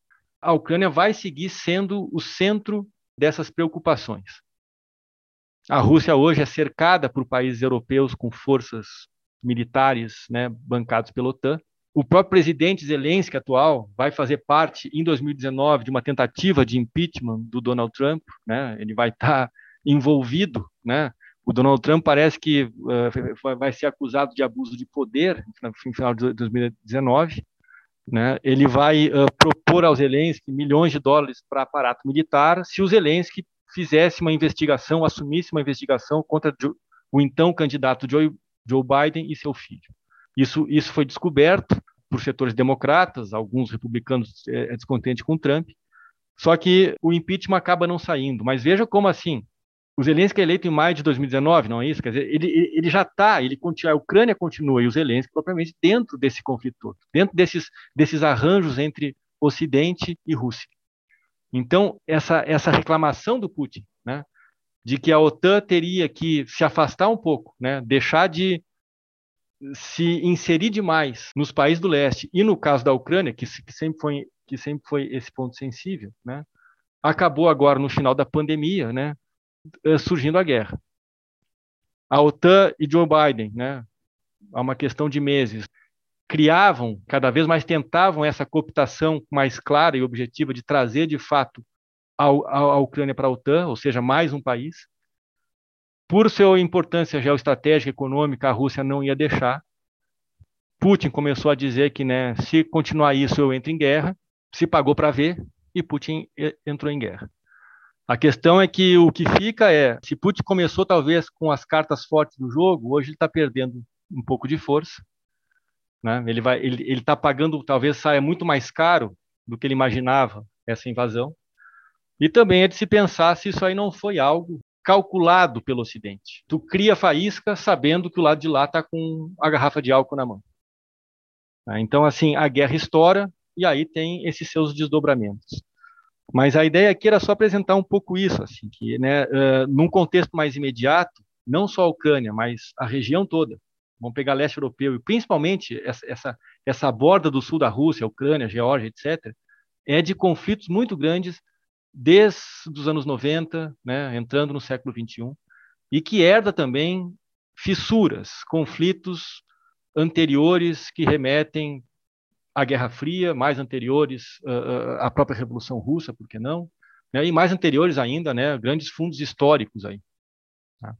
a Ucrânia vai seguir sendo o centro dessas preocupações. A Rússia hoje é cercada por países europeus com forças militares né, bancados pela OTAN. O próprio presidente Zelensky atual vai fazer parte, em 2019, de uma tentativa de impeachment do Donald Trump. Né? Ele vai estar tá envolvido. Né? O Donald Trump parece que uh, vai ser acusado de abuso de poder no final de 2019. Né? Ele vai uh, propor ao Zelensky milhões de dólares para aparato militar se o Zelensky fizesse uma investigação, assumisse uma investigação contra o então candidato Joe Biden e seu filho. Isso, isso foi descoberto por setores democratas, alguns republicanos é, é descontentes com Trump, só que o impeachment acaba não saindo. Mas veja como assim, o Zelensky é eleito em maio de 2019, não é isso? Quer dizer, ele, ele já está, ele continua, a Ucrânia continua e o Zelensky propriamente dentro desse conflito todo, dentro desses, desses arranjos entre Ocidente e Rússia. Então, essa, essa reclamação do Putin, né, de que a OTAN teria que se afastar um pouco, né, deixar de se inserir demais nos países do leste e no caso da Ucrânia, que, que sempre foi que sempre foi esse ponto sensível, né, acabou agora no final da pandemia, né, eh, surgindo a guerra. A OTAN e Joe Biden, né, há uma questão de meses, criavam, cada vez mais tentavam essa cooptação mais clara e objetiva de trazer de fato a, a, a Ucrânia para a OTAN, ou seja, mais um país. Por sua importância geoestratégica e econômica, a Rússia não ia deixar. Putin começou a dizer que, né, se continuar isso, eu entro em guerra. Se pagou para ver e Putin entrou em guerra. A questão é que o que fica é, se Putin começou talvez com as cartas fortes do jogo, hoje ele está perdendo um pouco de força. Né? Ele vai, ele está pagando, talvez saia muito mais caro do que ele imaginava essa invasão. E também é de se pensar se isso aí não foi algo calculado pelo Ocidente. Tu cria faísca sabendo que o lado de lá está com a garrafa de álcool na mão. Né? Então, assim, a guerra estoura e aí tem esses seus desdobramentos. Mas a ideia aqui era só apresentar um pouco isso, assim, que, né, uh, num contexto mais imediato, não só a Ucrânia, mas a região toda, vamos pegar leste europeu, e principalmente essa, essa, essa borda do sul da Rússia, Ucrânia, Geórgia, etc., é de conflitos muito grandes desde os anos 90, né, entrando no século 21, e que herda também fissuras, conflitos anteriores que remetem à Guerra Fria, mais anteriores uh, à própria Revolução Russa, por que não? Né, e mais anteriores ainda, né, grandes fundos históricos aí. Tá?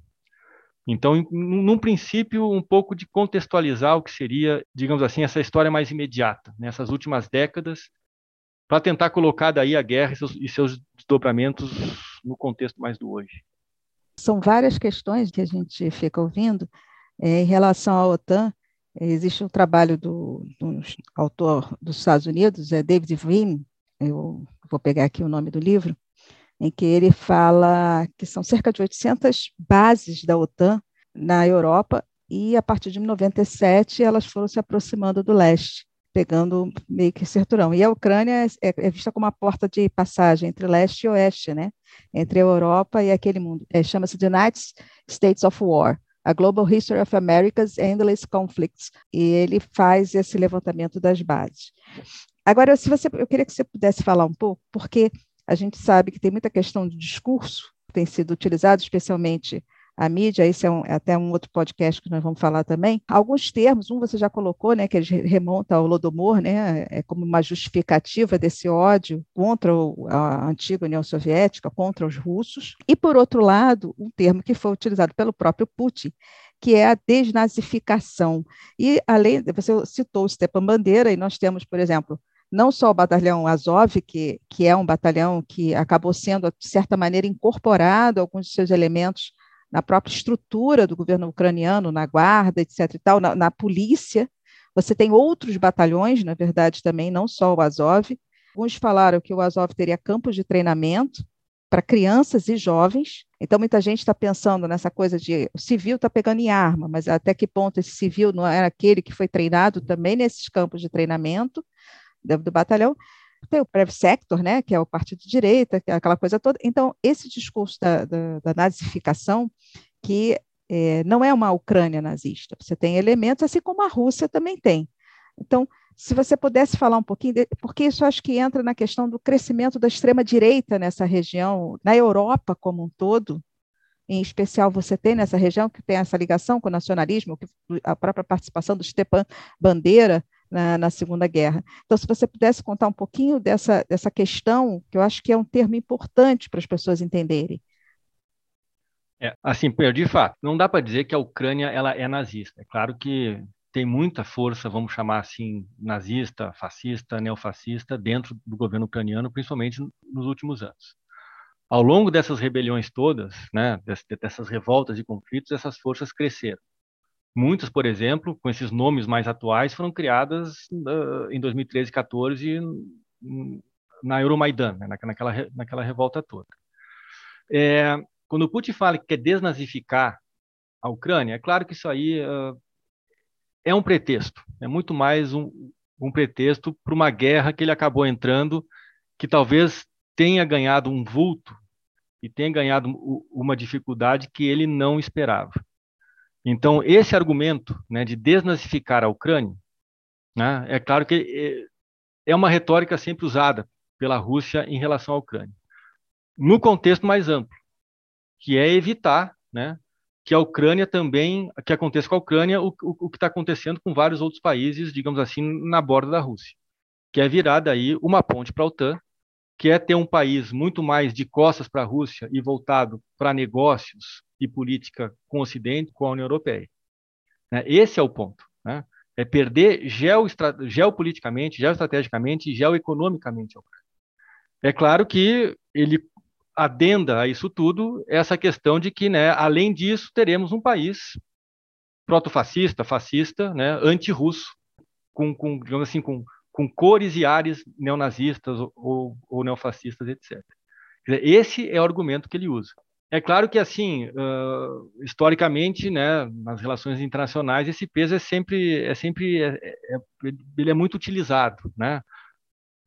Então, num princípio, um pouco de contextualizar o que seria, digamos assim, essa história mais imediata, nessas últimas décadas, para tentar colocar daí a guerra e seus, e seus desdobramentos no contexto mais do hoje. São várias questões que a gente fica ouvindo é, em relação à OTAN. Existe um trabalho do, do autor dos Estados Unidos, é David Vim, eu vou pegar aqui o nome do livro, em que ele fala que são cerca de 800 bases da OTAN na Europa e a partir de 97 elas foram se aproximando do leste, pegando meio que certurão. E a Ucrânia é, é vista como uma porta de passagem entre leste e oeste, né? Entre a Europa e aquele mundo. É, Chama-se the United States of War, A Global History of America's Endless Conflicts, e ele faz esse levantamento das bases. Agora, se você, eu queria que você pudesse falar um pouco, porque a gente sabe que tem muita questão de discurso que tem sido utilizado, especialmente a mídia, esse é, um, é, até um outro podcast que nós vamos falar também. Alguns termos, um você já colocou, né, que remonta ao Lodomor, né, é como uma justificativa desse ódio contra a antiga União Soviética, contra os russos. E, por outro lado, um termo que foi utilizado pelo próprio Putin, que é a desnazificação. E, além, você citou o Stepan Bandeira, e nós temos, por exemplo, não só o batalhão Azov, que, que é um batalhão que acabou sendo, de certa maneira, incorporado alguns de seus elementos na própria estrutura do governo ucraniano, na guarda, etc. e tal, na, na polícia. Você tem outros batalhões, na verdade, também, não só o Azov. Alguns falaram que o Azov teria campos de treinamento para crianças e jovens. Então, muita gente está pensando nessa coisa de o civil está pegando em arma, mas até que ponto esse civil não era aquele que foi treinado também nesses campos de treinamento do, do batalhão? Tem o Prev Sector, né, que é o partido de direita, que é aquela coisa toda. Então, esse discurso da, da, da nazificação, que é, não é uma Ucrânia nazista, você tem elementos, assim como a Rússia também tem. Então, se você pudesse falar um pouquinho, de, porque isso acho que entra na questão do crescimento da extrema-direita nessa região, na Europa como um todo, em especial você tem nessa região que tem essa ligação com o nacionalismo, a própria participação do Stepan Bandeira na, na, Segunda Guerra. Então, se você pudesse contar um pouquinho dessa, dessa questão, que eu acho que é um termo importante para as pessoas entenderem. É, assim, de fato, não dá para dizer que a Ucrânia ela é nazista. É claro que tem muita força, vamos chamar assim, nazista, fascista, neofascista dentro do governo ucraniano, principalmente nos últimos anos. Ao longo dessas rebeliões todas, né, dessas revoltas e conflitos, essas forças cresceram. Muitas, por exemplo, com esses nomes mais atuais, foram criadas uh, em 2013 e 14 na Euromaidan, né, naquela, naquela revolta toda. É, quando o Putin fala que quer desnazificar a Ucrânia, é claro que isso aí uh, é um pretexto, é muito mais um, um pretexto para uma guerra que ele acabou entrando, que talvez tenha ganhado um vulto e tenha ganhado uma dificuldade que ele não esperava. Então, esse argumento né, de desnazificar a Ucrânia, né, é claro que é, é uma retórica sempre usada pela Rússia em relação à Ucrânia, no contexto mais amplo, que é evitar né, que a Ucrânia também, que aconteça com a Ucrânia o, o, o que está acontecendo com vários outros países, digamos assim, na borda da Rússia, que é virar daí uma ponte para a OTAN, que é ter um país muito mais de costas para a Rússia e voltado para negócios e política com o Ocidente, com a União Europeia. Né? Esse é o ponto. Né? É perder geopoliticamente, geoestrategicamente e geoeconomicamente. É claro que ele adenda a isso tudo essa questão de que, né, além disso, teremos um país protofascista, fascista, né, anti-russo, com, com, digamos assim, com, com cores e ares neonazistas ou, ou, ou neofascistas, etc. Esse é o argumento que ele usa. É claro que, assim, uh, historicamente, né, nas relações internacionais, esse peso é sempre, é sempre, é, é, ele é muito utilizado, né?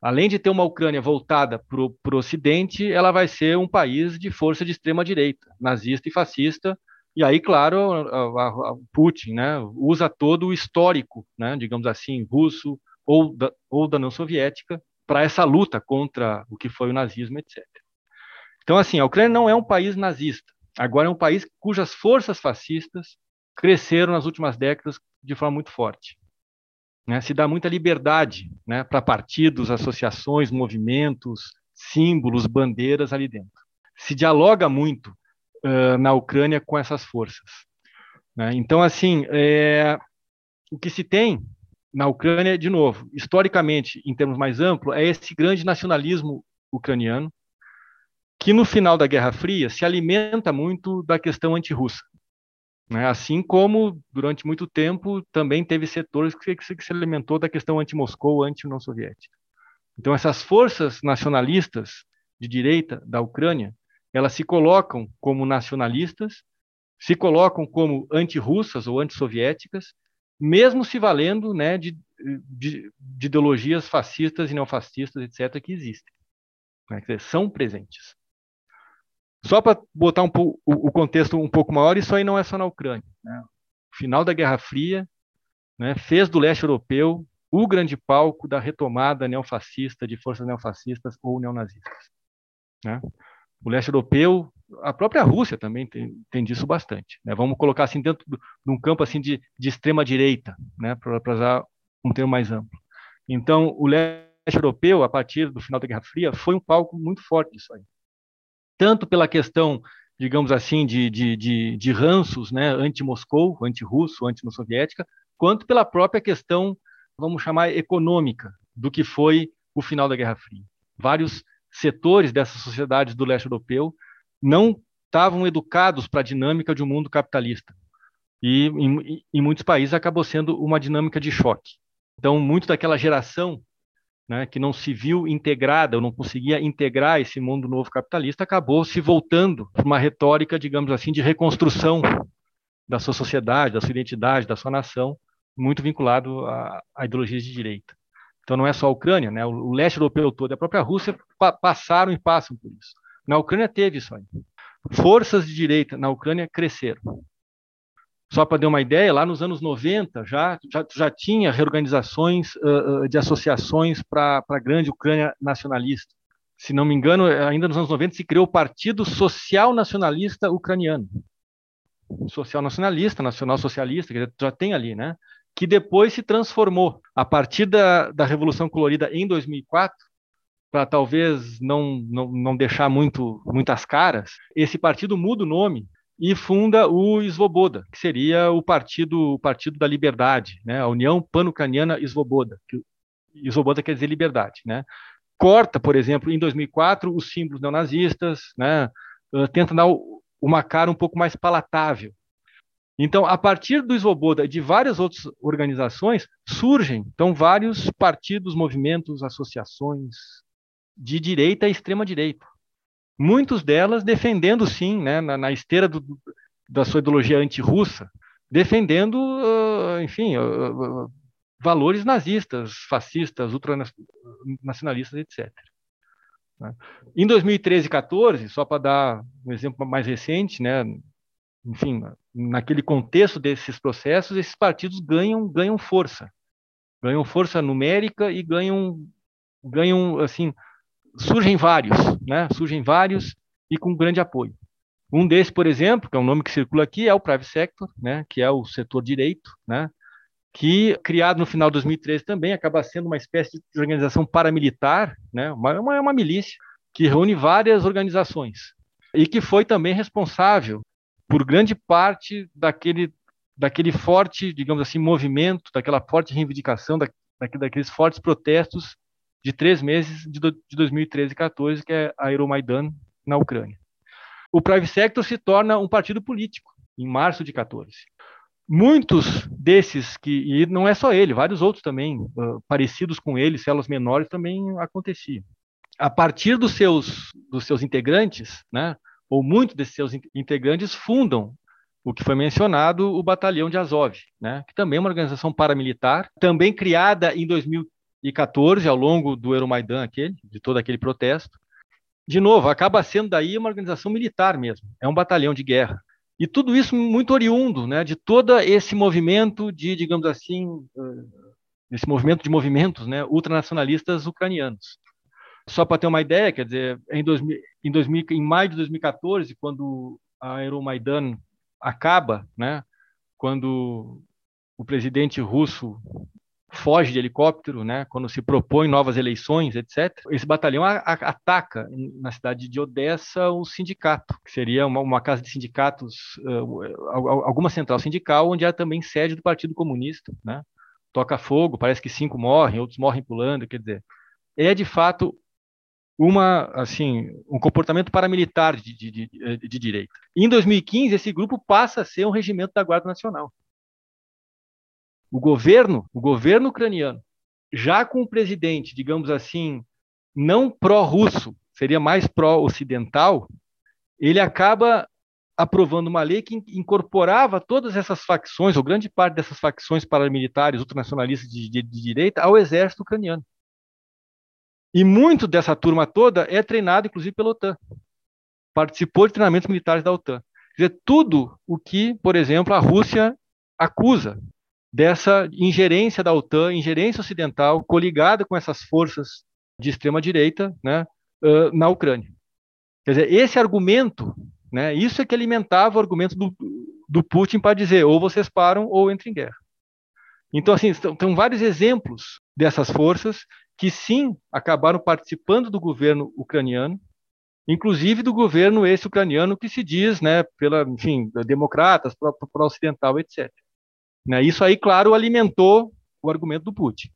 Além de ter uma Ucrânia voltada para o Ocidente, ela vai ser um país de força de extrema direita, nazista e fascista. E aí, claro, a, a, a Putin, né, usa todo o histórico, né, digamos assim, russo ou da, ou da União Soviética para essa luta contra o que foi o nazismo, etc. Então, assim, a Ucrânia não é um país nazista. Agora é um país cujas forças fascistas cresceram nas últimas décadas de forma muito forte. Né? Se dá muita liberdade né, para partidos, associações, movimentos, símbolos, bandeiras ali dentro. Se dialoga muito uh, na Ucrânia com essas forças. Né? Então, assim, é, o que se tem na Ucrânia, de novo, historicamente, em termos mais amplos, é esse grande nacionalismo ucraniano, que no final da Guerra Fria se alimenta muito da questão antirrussa. Né? Assim como, durante muito tempo, também teve setores que, que se alimentou da questão anti-Moscou, anti-União Soviética. Então, essas forças nacionalistas de direita da Ucrânia, elas se colocam como nacionalistas, se colocam como anti-russas ou anti-soviéticas, mesmo se valendo né, de, de, de, ideologias fascistas e neofascistas, etc., que existem. Né? São presentes. Só para botar um o, o, contexto um pouco maior, isso aí não é só na Ucrânia. Né? O final da Guerra Fria né, fez do leste europeu o grande palco da retomada neofascista de forças neofascistas ou neonazistas. Né? O leste europeu, a própria Rússia também tem, tem disso bastante. Né? Vamos colocar assim dentro de um campo assim de, de extrema direita, né? para usar um termo mais amplo. Então, o leste europeu, a partir do final da Guerra Fria, foi um palco muito forte disso aí. Tanto pela questão, digamos assim, de, de, de, de ranços né, anti-Moscou, anti-russo, anti-União Soviética, quanto pela própria questão, vamos chamar, econômica, do que foi o final da Guerra Fria. Vários setores dessas sociedades do leste europeu não estavam educados para a dinâmica de um mundo capitalista. E em, em, muitos países acabou sendo uma dinâmica de choque. Então, muito daquela geração né, que não se viu integrada, ou não conseguia integrar esse mundo novo capitalista, acabou se voltando para uma retórica, digamos assim, de reconstrução da sua sociedade, da sua identidade, da sua nação, muito vinculado a, ideologias de direita. Então não é só a Ucrânia, né? o, leste europeu todo, a própria Rússia pa passaram e passam por isso. Na Ucrânia teve isso aí. Forças de direita na Ucrânia cresceram. Só para dar uma ideia, lá nos anos 90 já, já, já tinha reorganizações uh, de associações para a grande Ucrânia nacionalista. Se não me engano, ainda nos anos 90 se criou o Partido Social Nacionalista Ucraniano. Social nacionalista, nacional socialista, que já tem ali, né? Que depois se transformou a partir da, da Revolução Colorida em 2004 para talvez não, não, não deixar muito muitas caras, esse partido muda o nome e funda o Svoboda, que seria o partido, o partido da liberdade, né? a União Pan-Ucraniana Svoboda, que Svoboda quer dizer liberdade. Né? Corta, por exemplo, em 2004, os símbolos neonazistas, né? tenta dar uma cara um pouco mais palatável. Então, a partir do Svoboda e de várias outras organizações, surgem então vários partidos, movimentos, associações de direita e extrema-direita muitos delas defendendo, sim, né, na, na esteira do, da sua ideologia anti-russa, defendendo, uh, enfim, uh, uh, valores nazistas, fascistas, ultranacionalistas, etc. Né. Em 2013 e 14, só para dar um exemplo mais recente, né, enfim, naquele contexto desses processos, esses partidos ganham, ganham força, ganham força numérica e ganham, ganham assim, surgem vários, né? Surgem vários e com grande apoio. Um desses, por exemplo, que é um nome que circula aqui, é o Private Sector, né? Que é o setor direito, né? Que criado no final de 2013 também acaba sendo uma espécie de organização paramilitar, né? Uma, uma, uma milícia que reúne várias organizações e que foi também responsável por grande parte daquele daquele forte, digamos assim, movimento, daquela forte reivindicação, da, daqueles fortes protestos de três meses de, do, de 2013 e 14, que é a Euromaidan na Ucrânia. O Private Sector se torna um partido político em março de 14. Muitos desses que e não é só ele, vários outros também uh, parecidos com ele, células menores também aconteciam. A partir dos seus dos seus integrantes, né, ou muitos desses seus integrantes fundam o que foi mencionado, o Batalhão de Azov, né, que também é uma organização paramilitar, também criada em 2000, 2014, ao longo do Euromaidan aquele, de todo aquele protesto. De novo, acaba sendo daí uma organização militar mesmo, é um batalhão de guerra. E tudo isso muito oriundo, né, de todo esse movimento de, digamos assim, esse movimento de movimentos, né, ultranacionalistas ucranianos. Só para ter uma ideia, quer dizer, em, 2000, em, 2000, em maio de 2014, quando a Euromaidan acaba, né, quando o presidente russo foge de helicóptero, né, quando se propõe novas eleições, etc. Esse batalhão a, a, ataca na cidade de Odessa o sindicato, que seria uma, uma casa de sindicatos, uh, alguma central sindical, onde era também sede do Partido Comunista, né? Toca fogo, parece que cinco morrem, outros morrem pulando, quer dizer, é de fato uma assim um comportamento paramilitar de, de, de, de direita. Em 2015 esse grupo passa a ser um regimento da Guarda Nacional o governo, o governo ucraniano, já com o presidente, digamos assim, não pró-russo, seria mais pró-ocidental, ele acaba aprovando uma lei que incorporava todas essas facções, ou grande parte dessas facções paramilitares ultranacionalistas de, de, de direita, ao exército ucraniano. E muito dessa turma toda é treinado, inclusive, pela OTAN. participou de treinamentos militares da OTAN. Quer dizer, tudo o que, por exemplo, a Rússia acusa dessa ingerência da OTAN, ingerência ocidental, coligada com essas forças de extrema direita, né, uh, na Ucrânia. Quer dizer, esse argumento, né, isso é que alimentava o argumento do, do Putin para dizer ou vocês param ou entram em guerra. Então, assim, tem vários exemplos dessas forças que sim acabaram participando do governo ucraniano, inclusive do governo esse ucraniano que se diz, né, pela, enfim, democratas, pró-ocidental, etc. Né, isso aí, claro, alimentou o argumento do Putin.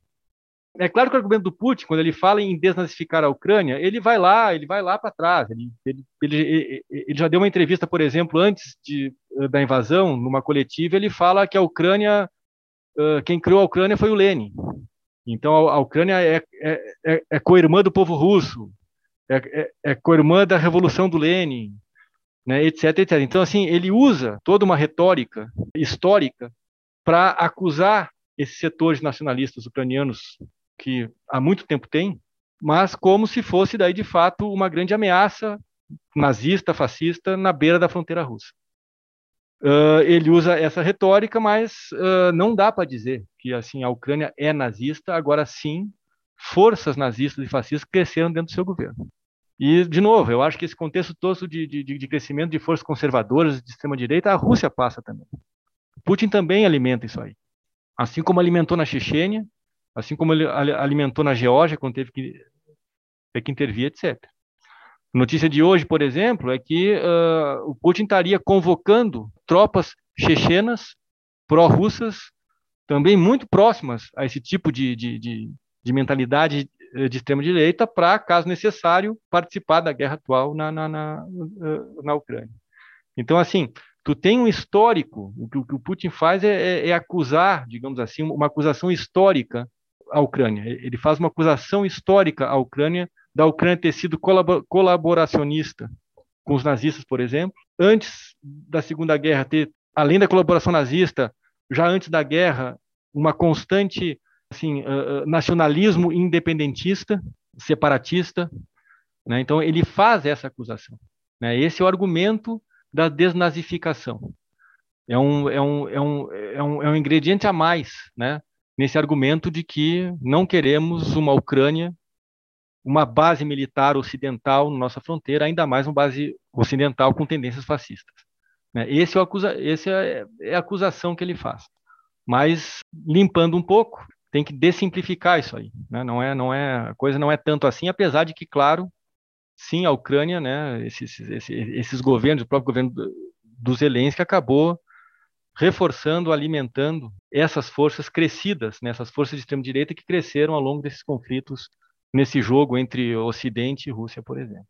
É claro que o argumento do Putin, quando ele fala em desnazificar a Ucrânia, ele vai lá, ele vai lá para trás. Ele, ele, ele, ele, já deu uma entrevista, por exemplo, antes de, da invasão, numa coletiva, ele fala que a Ucrânia, quem criou a Ucrânia foi o Lenin. Então a, a Ucrânia é, é, é, é co-irmã do povo russo, é, é, é co-irmã da revolução do Lenin, né, etc, etc. Então assim ele usa toda uma retórica histórica para acusar esses setores nacionalistas ucranianos que há muito tempo tem, mas como se fosse daí de fato uma grande ameaça nazista, fascista na beira da fronteira russa. Uh, ele usa essa retórica, mas uh, não dá para dizer que assim a Ucrânia é nazista. Agora sim, forças nazistas e fascistas cresceram dentro do seu governo. E, de novo, eu acho que esse contexto todo de, de, de crescimento de forças conservadoras de extrema-direita, a Rússia passa também. Putin também alimenta isso aí. Assim como alimentou na Chechênia, assim como ele alimentou na Geórgia, quando teve que, teve que intervir, etc. Notícia de hoje, por exemplo, é que uh, o Putin estaria convocando tropas chechenas pró-russas, também muito próximas a esse tipo de, de, de, de mentalidade eh, de extrema-direita, para, caso necessário, participar da guerra atual na, na, na, na Ucrânia. Então, assim, tu tem um histórico, o que o, que o Putin faz é, é, é, acusar, digamos assim, uma acusação histórica à Ucrânia. Ele faz uma acusação histórica à Ucrânia da Ucrânia ter sido colaboracionista com os nazistas, por exemplo, antes da Segunda Guerra ter, além da colaboração nazista, já antes da guerra, uma constante assim, uh, nacionalismo independentista, separatista. Né? Então, ele faz essa acusação. Né? Esse é o argumento da desnazificação. É um, é um, é um, é um, é um ingrediente a mais né? nesse argumento de que não queremos uma Ucrânia uma base militar ocidental na nossa fronteira, ainda mais uma base ocidental com tendências fascistas. Né? Esse é, acusa, esse é, é a acusação que ele faz. Mas limpando um pouco, tem que dessimplificar isso aí. Né? Não é, não é, a coisa não é tanto assim, apesar de que, claro, sim, a Ucrânia, né, esses, esses, esses governos, o próprio governo do, do Zelensky acabou reforçando, alimentando essas forças crescidas, né, essas forças de extrema direita que cresceram ao longo desses conflitos nesse jogo entre Ocidente e Rússia, por exemplo.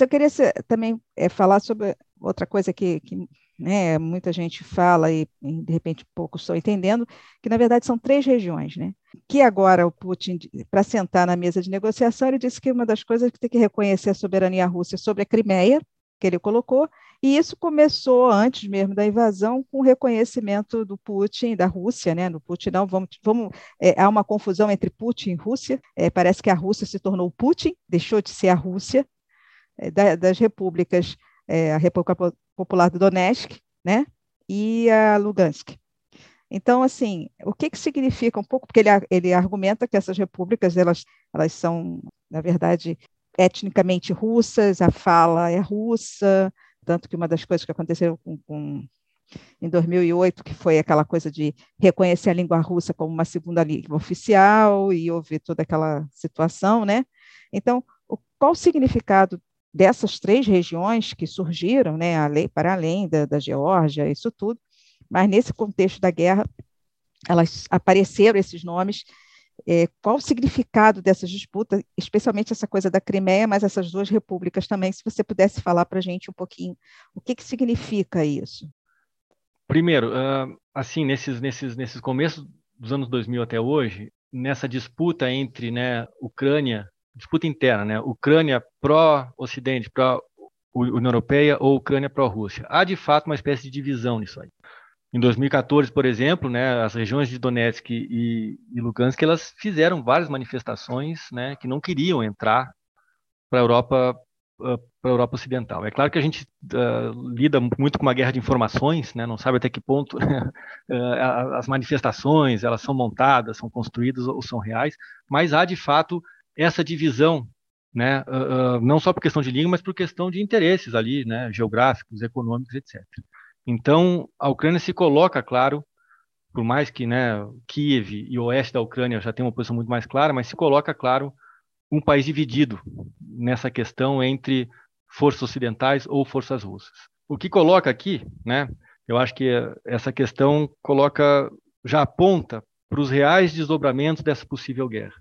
Eu queria também é, falar sobre outra coisa que, que né, muita gente fala e, de repente poucos estão entendendo, que na verdade são três regiões, né? Que agora o Putin, para sentar na mesa de negociação, ele disse que uma das coisas que tem que reconhecer a soberania russa sobre a Crimeia, que ele colocou, e isso começou antes mesmo da invasão com o reconhecimento do Putin, da Rússia, né? No Putin não, vamos, vamos é, há uma confusão entre Putin e Rússia. É, parece que a Rússia se tornou Putin, deixou de ser a Rússia é, da, das repúblicas, é, a República Popular do Donetsk, né? E a Lugansk. Então, assim, o que, que significa um pouco? Porque ele, ele argumenta que essas repúblicas elas, elas são, na verdade, etnicamente russas, a fala é russa, tanto que uma das coisas que aconteceu com, com, em 2008, que foi aquela coisa de reconhecer a língua russa como uma segunda língua oficial, e houve toda aquela situação, né? Então, o, qual o significado dessas três regiões que surgiram, né, além, para além da, da Geórgia, isso tudo, mas nesse contexto da guerra, elas apareceram esses nomes é, qual o significado dessas disputas, especialmente essa coisa da Crimeia, mas essas duas repúblicas também, se você pudesse falar para a gente um pouquinho, o que, que significa isso? Primeiro, uh, assim, nesses, nesses, nesses começos dos anos 2000 até hoje, nessa disputa entre né, Ucrânia, disputa interna, né, Ucrânia pró-Ocidente, pró-União Europeia ou Ucrânia pró-Rússia, há de fato uma espécie de divisão nisso aí. Em 2014, por exemplo, né, as regiões de Donetsk e, e Lugansk elas fizeram várias manifestações né, que não queriam entrar para a Europa uh, para a Europa Ocidental. É claro que a gente uh, lida muito com uma guerra de informações, né? não sabe até que ponto uh, as manifestações elas são montadas, são construídas ou são reais, mas há de fato essa divisão, né? não só por questão de língua, mas por questão de interesses ali, né? geográficos, econômicos, etc. Então, a Ucrânia se coloca, claro, por mais que né, Kiev e o oeste da Ucrânia já tenham uma posição muito mais clara, mas se coloca, claro, um país dividido nessa questão entre forças ocidentais ou forças russas. O que coloca aqui, né, eu acho que essa questão coloca, já aponta para os reais desdobramentos dessa possível guerra.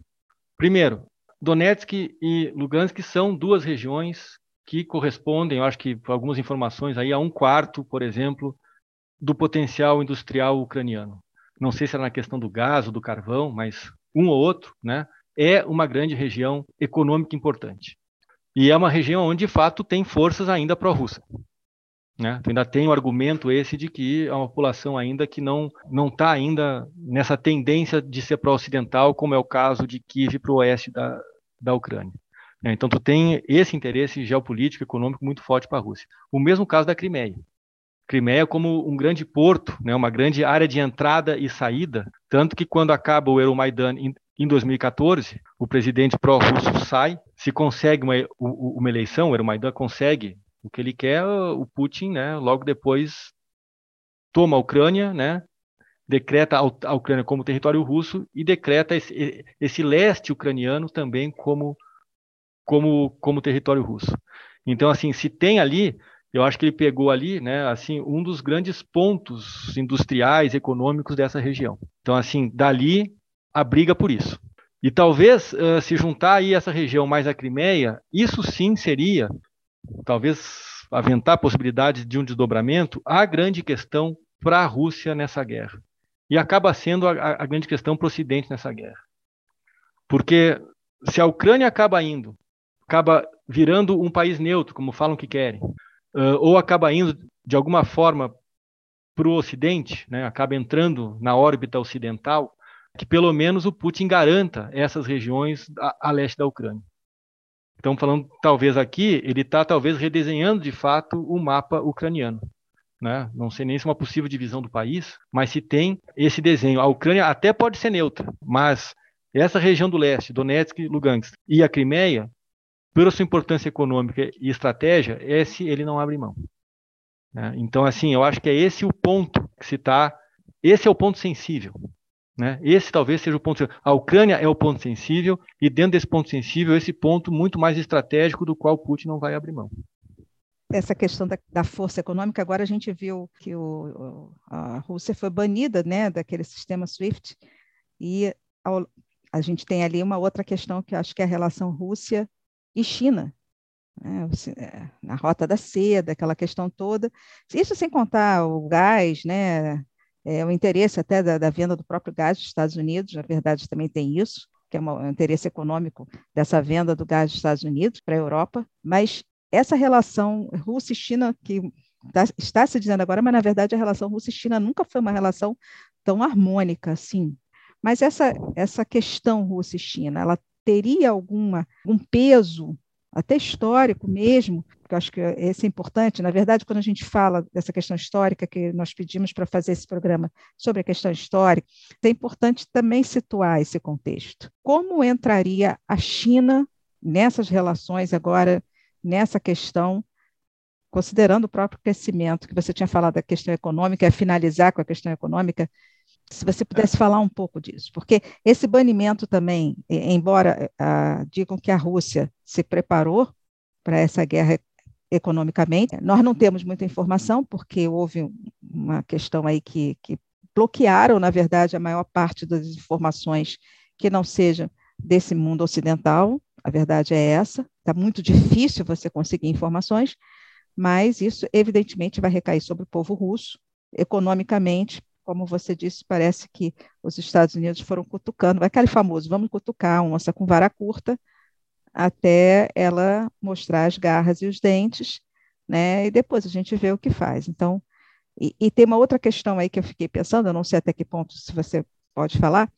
Primeiro, Donetsk e Lugansk são duas regiões que correspondem, eu acho que por algumas informações aí, a um quarto, por exemplo, do potencial industrial ucraniano. Não sei se era na questão do gás ou do carvão, mas um ou outro, né? É uma grande região econômica importante. E é uma região onde, de fato, tem forças ainda pró-russa. Né? Então, ainda tem o argumento esse de que é uma população ainda que não não está ainda nessa tendência de ser pró-ocidental, como é o caso de Kiev para o oeste da, da Ucrânia. Então, tu tem esse interesse geopolítico, econômico muito forte para a Rússia. O mesmo caso da Crimeia. Crimeia como um grande porto, né, uma grande área de entrada e saída, tanto que quando acaba o Euromaidan em, em 2014, o presidente pró-russo sai, se consegue uma, uma eleição, o Euromaidan consegue o que ele quer, o Putin, né, logo depois toma a Ucrânia, né, decreta a Ucrânia como território russo e decreta esse, esse leste ucraniano também como, como, como território russo. Então, assim, se tem ali eu acho que ele pegou ali, né, assim, um dos grandes pontos industriais, econômicos dessa região. Então, assim, dali a briga por isso. E talvez uh, se juntar aí essa região mais a Crimeia, isso sim seria, talvez aventar a possibilidade de um desdobramento, a grande questão para a Rússia nessa guerra. E acaba sendo a, a grande questão para o Ocidente nessa guerra. Porque se a Ucrânia acaba indo, acaba virando um país neutro, como falam que querem, uh, ou acaba indo de alguma forma para o Ocidente, né, acaba entrando na órbita ocidental, que pelo menos o Putin garanta essas regiões a, a leste da Ucrânia. Então, falando talvez aqui, ele está talvez redesenhando de fato o mapa ucraniano. Né? Não sei nem se é uma possível divisão do país, mas se tem esse desenho. A Ucrânia até pode ser neutra, mas essa região do leste, Donetsk, Lugansk e a Crimeia, pela sua importância econômica e estratégia, esse ele não abre mão. Né? Então, assim, eu acho que é esse o ponto que se está. Esse é o ponto sensível. Né? Esse talvez seja o ponto. A Ucrânia é o ponto sensível, e dentro desse ponto sensível, esse ponto muito mais estratégico do qual Putin não vai abrir mão. Essa questão da, da força econômica, agora a gente viu que o, a Rússia foi banida né, daquele sistema SWIFT, e ao, a gente tem ali uma outra questão que acho que é a relação Rússia e China, né, é, na rota da seda, aquela questão toda. Isso sem contar o gás, né, é, o interesse até da, da, venda do próprio gás dos Estados Unidos, na verdade também tem isso, que é um interesse econômico dessa venda do gás dos Estados Unidos para a Europa, mas essa relação Rússia e China que tá, está se dizendo agora, mas na verdade a relação Rússia e China nunca foi uma relação tão harmônica assim. Mas essa, essa questão Rússia e China, ela teria alguma um peso até histórico mesmo, que eu acho que esse é importante. Na verdade, quando a gente fala dessa questão histórica, que nós pedimos para fazer esse programa sobre a questão histórica, é importante também situar esse contexto. Como entraria a China nessas relações agora, nessa questão, considerando o próprio crescimento, que você tinha falado da questão econômica, é finalizar com a questão econômica, se você pudesse falar um pouco disso, porque esse banimento também, embora uh, digam que a Rússia se preparou para essa guerra economicamente, nós não temos muita informação, porque houve uma questão aí que, que bloquearam, na verdade, a maior parte das informações que não sejam desse mundo ocidental, a verdade é essa, está muito difícil você conseguir informações, mas isso evidentemente vai recair sobre o povo russo, economicamente, como você disse, parece que os Estados Unidos foram cutucando, aquele famoso, vamos cutucar a onça com vara curta, até ela mostrar as garras e os dentes, né? E depois a gente vê o que faz. Então, e, e tem uma outra questão aí que eu fiquei pensando, eu não sei até que ponto se você pode falar,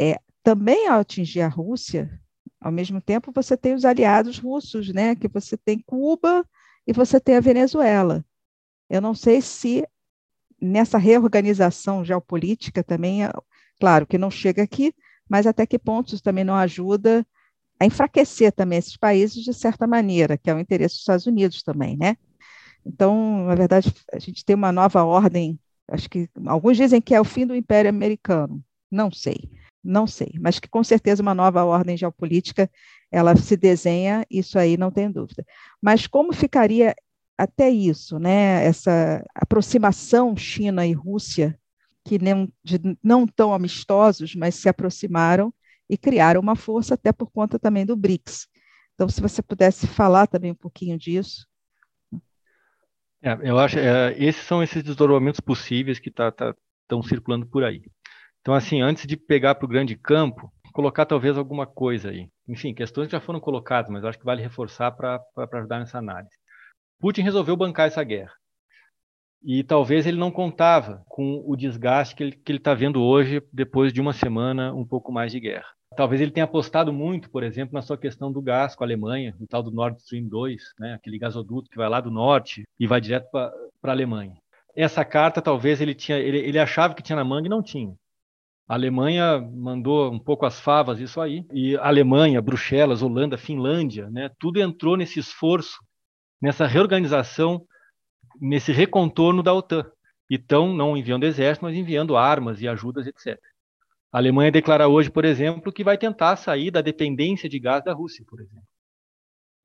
é também ao atingir a Rússia, Ao mesmo tempo, você tem os aliados russos, né? Que você tem Cuba e você tem a Venezuela. Eu não sei se nessa reorganização geopolítica também, claro que não chega aqui, mas até que ponto isso também não ajuda a enfraquecer também esses países de certa maneira, que é o interesse dos Estados Unidos também, né? Então, na verdade, a gente tem uma nova ordem, acho que alguns dizem que é o fim do Império Americano, não sei, não sei, mas que com certeza uma nova ordem geopolítica ela se desenha, isso aí não tem dúvida. Mas como ficaria até isso, né, essa aproximação China e Rússia, que nem, de, não tão amistosos, mas se aproximaram e criaram uma força até por conta também do BRICS. Então, se você pudesse falar também um pouquinho disso. É, eu acho é, esses são esses desdobramentos possíveis que estão tá, tá, circulando por aí. Então, assim, antes de pegar para o grande campo, colocar talvez alguma coisa aí. Enfim, questões que já foram colocadas, mas acho que vale reforçar para ajudar nessa análise. Putin resolveu bancar essa guerra. E talvez ele não contava com o desgaste que ele está vendo hoje, depois de uma semana, um pouco mais de guerra. Talvez ele tenha apostado muito, por exemplo, na sua questão do gás com a Alemanha, o tal do Nord Stream 2, né, aquele gasoduto que vai lá do norte e vai direto para a Alemanha. Essa carta, talvez ele tinha, ele, ele achava que tinha na manga e não tinha. A Alemanha mandou um pouco as favas isso aí, e Alemanha, Bruxelas, Holanda, Finlândia, né, tudo entrou nesse esforço, nessa reorganização nesse recontorno da OTAN. E estão não enviando exército, mas enviando armas e ajudas, etc. A Alemanha declara hoje, por exemplo, que vai tentar sair da dependência de gás da Rússia, por exemplo.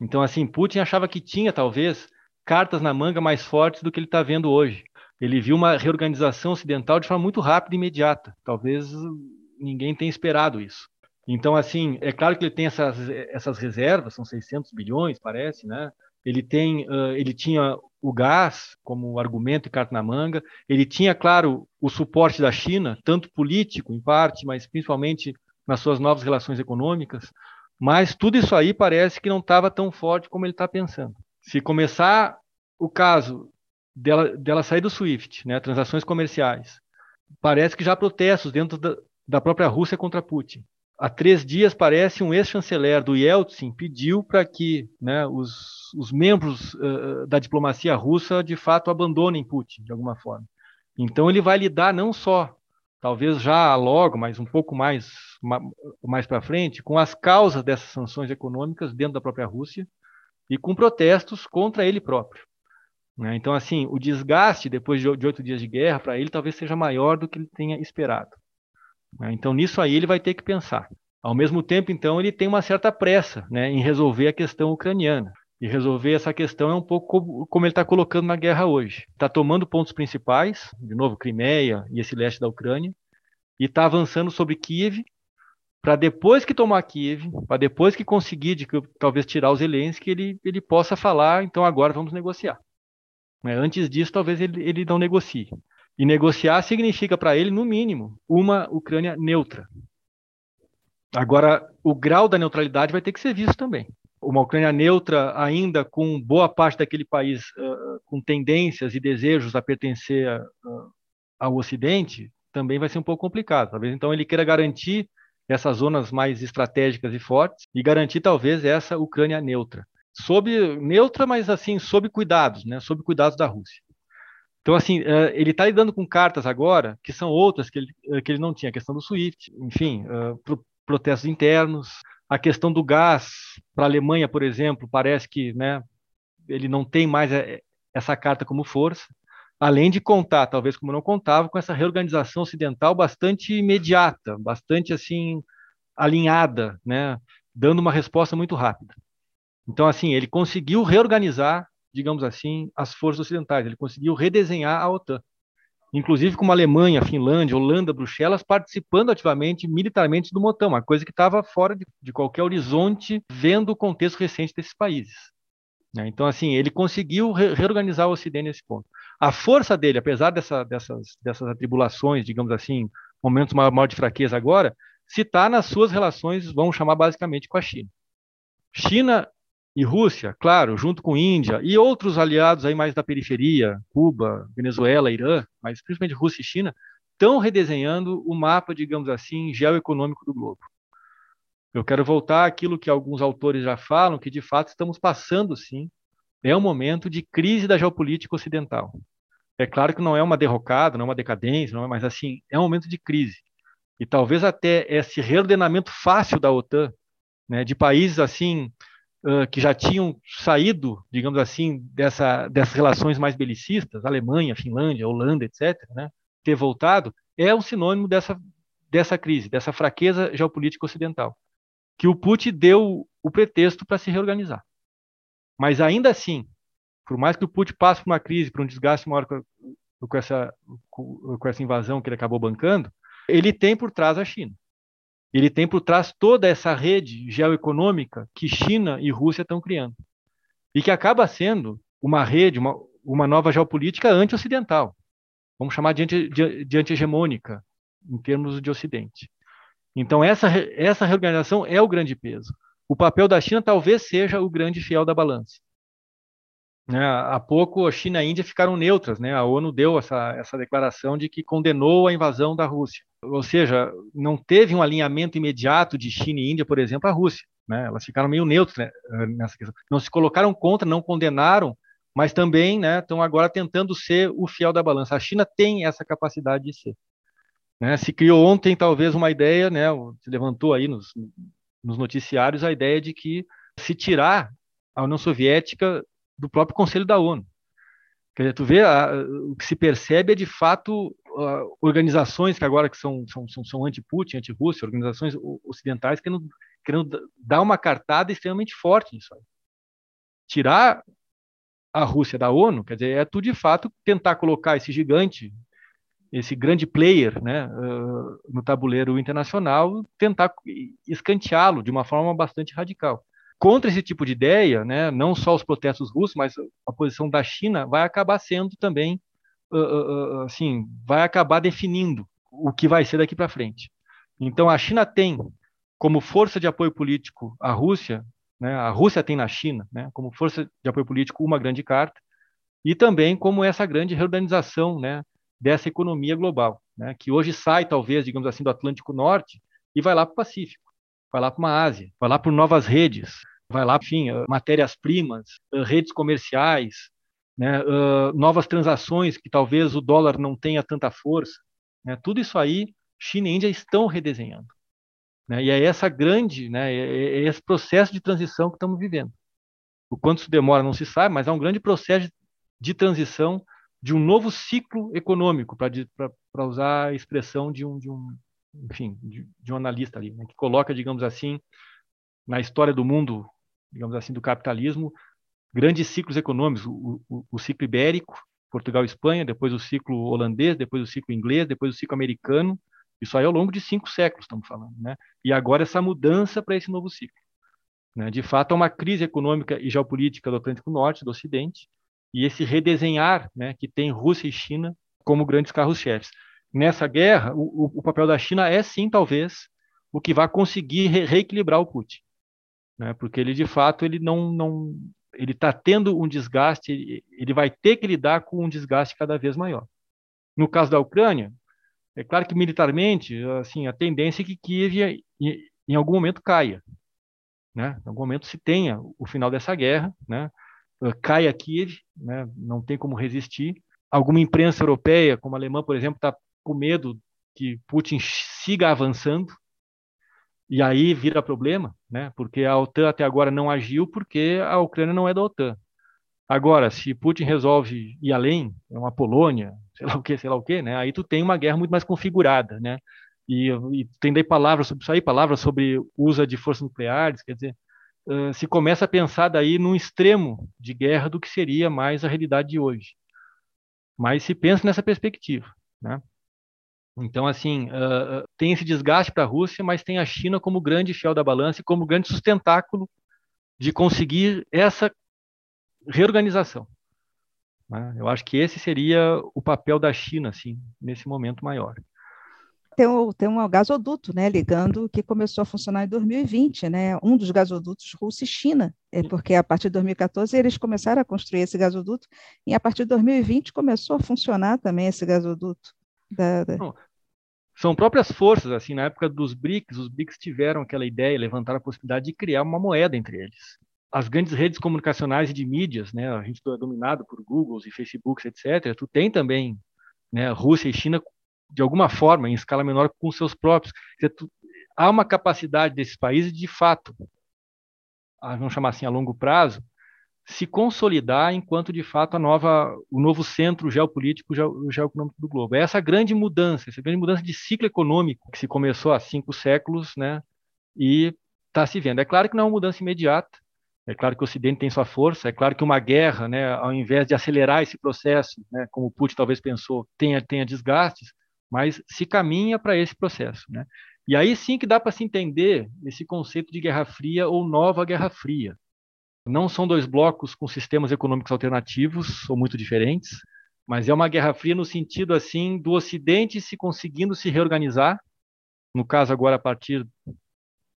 Então, assim, Putin achava que tinha, talvez, cartas na manga mais fortes do que ele está vendo hoje. Ele viu uma reorganização ocidental de forma muito rápida e imediata. Talvez ninguém tenha esperado isso. Então, assim, é claro que ele tem essas, essas reservas, são 600 bilhões, parece, né? Ele tem, uh, ele tinha o gás como argumento e carta na manga. Ele tinha, claro, o suporte da China, tanto político, em parte, mas principalmente nas suas novas relações econômicas. Mas tudo isso aí parece que não estava tão forte como ele está pensando. Se começar o caso dela, dela sair do SWIFT, né, transações comerciais, parece que já há protestos dentro da, da própria Rússia contra Putin há três dias, parece, um ex-chanceler do Yeltsin pediu para que né, os, os, membros uh, da diplomacia russa, de fato, abandonem Putin, de alguma forma. Então, ele vai lidar não só, talvez já logo, mas um pouco mais, mais para frente, com as causas dessas sanções econômicas dentro da própria Rússia e com protestos contra ele próprio. Né? Então, assim, o desgaste depois de oito dias de guerra, para ele, talvez seja maior do que ele tenha esperado. Né? Então, nisso aí ele vai ter que pensar. Ao mesmo tempo, então, ele tem uma certa pressa né, em resolver a questão ucraniana. E resolver essa questão é um pouco como ele está colocando na guerra hoje. Está tomando pontos principais, de novo, Crimeia e esse leste da Ucrânia, e está avançando sobre Kiev, para depois que tomar Kiev, para depois que conseguir, de, talvez, tirar os Zelensky, ele, ele possa falar, então agora vamos negociar. Né, antes disso, talvez ele, ele não negocie. E negociar significa para ele, no mínimo, uma Ucrânia neutra. Agora, o grau da neutralidade vai ter que ser visto também. Uma Ucrânia neutra, ainda com boa parte daquele país uh, com tendências e desejos a pertencer uh, ao Ocidente, também vai ser um pouco complicado. Talvez então ele queira garantir essas zonas mais estratégicas e fortes e garantir talvez essa Ucrânia neutra. Sob neutra, mas assim, sob cuidados, né? sob cuidados da Rússia. Então, assim, eh, ele está lidando com cartas agora que são outras que ele, eh, que ele não tinha. A questão do SWIFT, enfim, eh, protestos internos, a questão do gás para a Alemanha, por exemplo, parece que né, ele não tem mais essa carta como força, além de contar, talvez como não contava, com essa reorganização ocidental bastante imediata, bastante assim alinhada, né, dando uma resposta muito rápida. Então, assim, ele conseguiu reorganizar digamos assim, as forças ocidentais. Ele conseguiu redesenhar a OTAN. Inclusive com a Alemanha, Finlândia, Holanda, Bruxelas participando ativamente, militarmente do MOTAN, uma coisa que estava fora de, de, qualquer horizonte, vendo o contexto recente desses países. Né? Então, assim, ele conseguiu re reorganizar o Ocidente nesse ponto. A força dele, apesar dessa, dessas, dessas atribulações, digamos assim, momentos maior, maior de fraqueza agora, se está nas suas relações, vamos chamar basicamente com a China. China e Rússia, claro, junto com Índia e outros aliados aí mais da periferia, Cuba, Venezuela, Irã, mas principalmente Rússia e China, estão redesenhando o mapa, digamos assim, geoeconômico do globo. Eu quero voltar àquilo que alguns autores já falam, que de fato estamos passando, sim, é um momento de crise da geopolítica ocidental. É claro que não é uma derrocada, não é uma decadência, não é, mas assim, é um momento de crise. E talvez até esse reordenamento fácil da OTAN, né, de países assim uh, que já tinham saído, digamos assim, dessa, dessas relações mais belicistas, Alemanha, Finlândia, Holanda, etc., né, ter voltado, é um sinônimo dessa, dessa crise, dessa fraqueza geopolítica ocidental, que o Putin deu o pretexto para se reorganizar. Mas ainda assim, por mais que o Putin passe por uma crise, por um desgaste maior com, com, essa, com, com essa invasão que ele acabou bancando, ele tem por trás a China. Ele tem por trás toda essa rede geoeconômica que China e Rússia estão criando. E que acaba sendo uma rede, uma, uma nova geopolítica anti-ocidental. Vamos chamar de, anti, de, de anti-hegemônica, em termos de Ocidente. Então, essa, essa reorganização é o grande peso. O papel da China talvez seja o grande fiel da balança. Né, há pouco a China e a Índia ficaram neutras, né? A ONU deu essa, essa declaração de que condenou a invasão da Rússia. Ou seja, não teve um alinhamento imediato de China e Índia, por exemplo, à Rússia. Né? Elas ficaram meio neutras né, nessa questão. Não se colocaram contra, não condenaram, mas também né, estão agora tentando ser o fiel da balança. A China tem essa capacidade de ser. Né? Se criou ontem, talvez, uma ideia, né, se levantou aí nos, nos noticiários a ideia de que se tirar a União Soviética do próprio Conselho da ONU. Quer dizer, tu vê, a, o que se percebe é de fato a, organizações que agora que são, são, são, são anti-Putin, anti-Rússia, organizações ocidentais querendo, querendo dar uma cartada extremamente forte nisso aí. Tirar a Rússia da ONU, quer dizer, é tu de fato tentar colocar esse gigante, esse grande player, né, uh, no tabuleiro internacional, tentar escanteá-lo de uma forma bastante radical contra esse tipo de ideia, né, não só os protestos russos, mas a posição da China vai acabar sendo também, uh, uh, assim, vai acabar definindo o que vai ser daqui para frente. Então, a China tem como força de apoio político a Rússia, né, a Rússia tem na China, né, como força de apoio político uma grande carta, e também como essa grande reorganização, né, dessa economia global, né, que hoje sai, talvez, digamos assim, do Atlântico Norte e vai lá para o Pacífico vai lá para uma Ásia, vai lá por novas redes, vai lá, enfim, eh, matérias-primas, eh, redes comerciais, né, uh, novas transações que talvez o dólar não tenha tanta força. Né, tudo isso aí, China e Índia estão redesenhando. Né, e é essa grande, né, é, é esse processo de transição que estamos vivendo. O quanto isso demora não se sabe, mas é um grande processo de transição de um novo ciclo econômico, para usar a expressão de um, de um, enfim, de, de um analista ali, né, que coloca, digamos assim, na história do mundo, digamos assim, do capitalismo, grandes ciclos econômicos, o, o, o ciclo ibérico, Portugal e Espanha, depois o ciclo holandês, depois o ciclo inglês, depois o ciclo americano, isso aí ao longo de cinco séculos estamos falando, né? E agora essa mudança para esse novo ciclo. Né? De fato, é uma crise econômica e geopolítica do Atlântico Norte, do Ocidente, e esse redesenhar, né, que tem Rússia e China como grandes carros-chefes nessa guerra, o, o, papel da China é sim, talvez, o que vai conseguir re reequilibrar o Putin, né? Porque ele de fato ele não não ele está tendo um desgaste, ele vai ter que lidar com um desgaste cada vez maior. No caso da Ucrânia, é claro que militarmente, assim, a tendência é que Kiev em algum momento caia, né? Em algum momento se tenha o final dessa guerra, né? Caia Kiev, né? Não tem como resistir. Alguma imprensa europeia, como a alemã, por exemplo, está com medo que Putin siga avançando, e aí vira problema, né? Porque a OTAN até agora não agiu porque a Ucrânia não é da OTAN. Agora, se Putin resolve ir além, é uma Polônia, sei lá o que, sei lá o que, né? Aí tu tem uma guerra muito mais configurada, né? E, e tem daí palavras sobre aí, palavras sobre uso de forças nucleares, quer dizer, uh, se começa a pensar daí num extremo de guerra do que seria mais a realidade de hoje. Mas se pensa nessa perspectiva, né? Então, assim, uh, tem esse desgaste para a Rússia, mas tem a China como grande fiel da balança e como grande sustentáculo de conseguir essa reorganização. Né? Eu acho que esse seria o papel da China, assim, nesse momento maior. Tem, um, tem um gasoduto, né, ligando, que começou a funcionar em 2020, né, um dos gasodutos Rússia e China, é porque a partir de 2014 eles começaram a construir esse gasoduto, e a partir de 2020 começou a funcionar também esse gasoduto. Da, da... são próprias forças, assim, na época dos BRICS, os BRICS tiveram aquela ideia, levantaram a possibilidade de criar uma moeda entre eles. As grandes redes comunicacionais e de mídias, né, a gente é dominado por Googles e Facebooks, etc. Tu tem também, né, Rússia e China de alguma forma, em escala menor, com seus próprios. Dizer, tu, há uma capacidade desses países, de fato, vamos chamar assim, a longo prazo, se consolidar enquanto de fato a nova, o novo centro geopolítico, geoeconômico do globo. É essa grande mudança, essa grande mudança de ciclo econômico que se começou há cinco séculos, né? E está se vendo. É claro que não é uma mudança imediata. É claro que o Ocidente tem sua força. É claro que uma guerra, né, ao invés de acelerar esse processo, né, como Putin talvez pensou, tenha, tenha desgastes, mas se caminha para esse processo, né? E aí sim que dá para se entender esse conceito de Guerra Fria ou nova Guerra Fria. Não são dois blocos com sistemas econômicos alternativos ou muito diferentes, mas é uma guerra fria no sentido assim do Ocidente se conseguindo se reorganizar, no caso agora a partir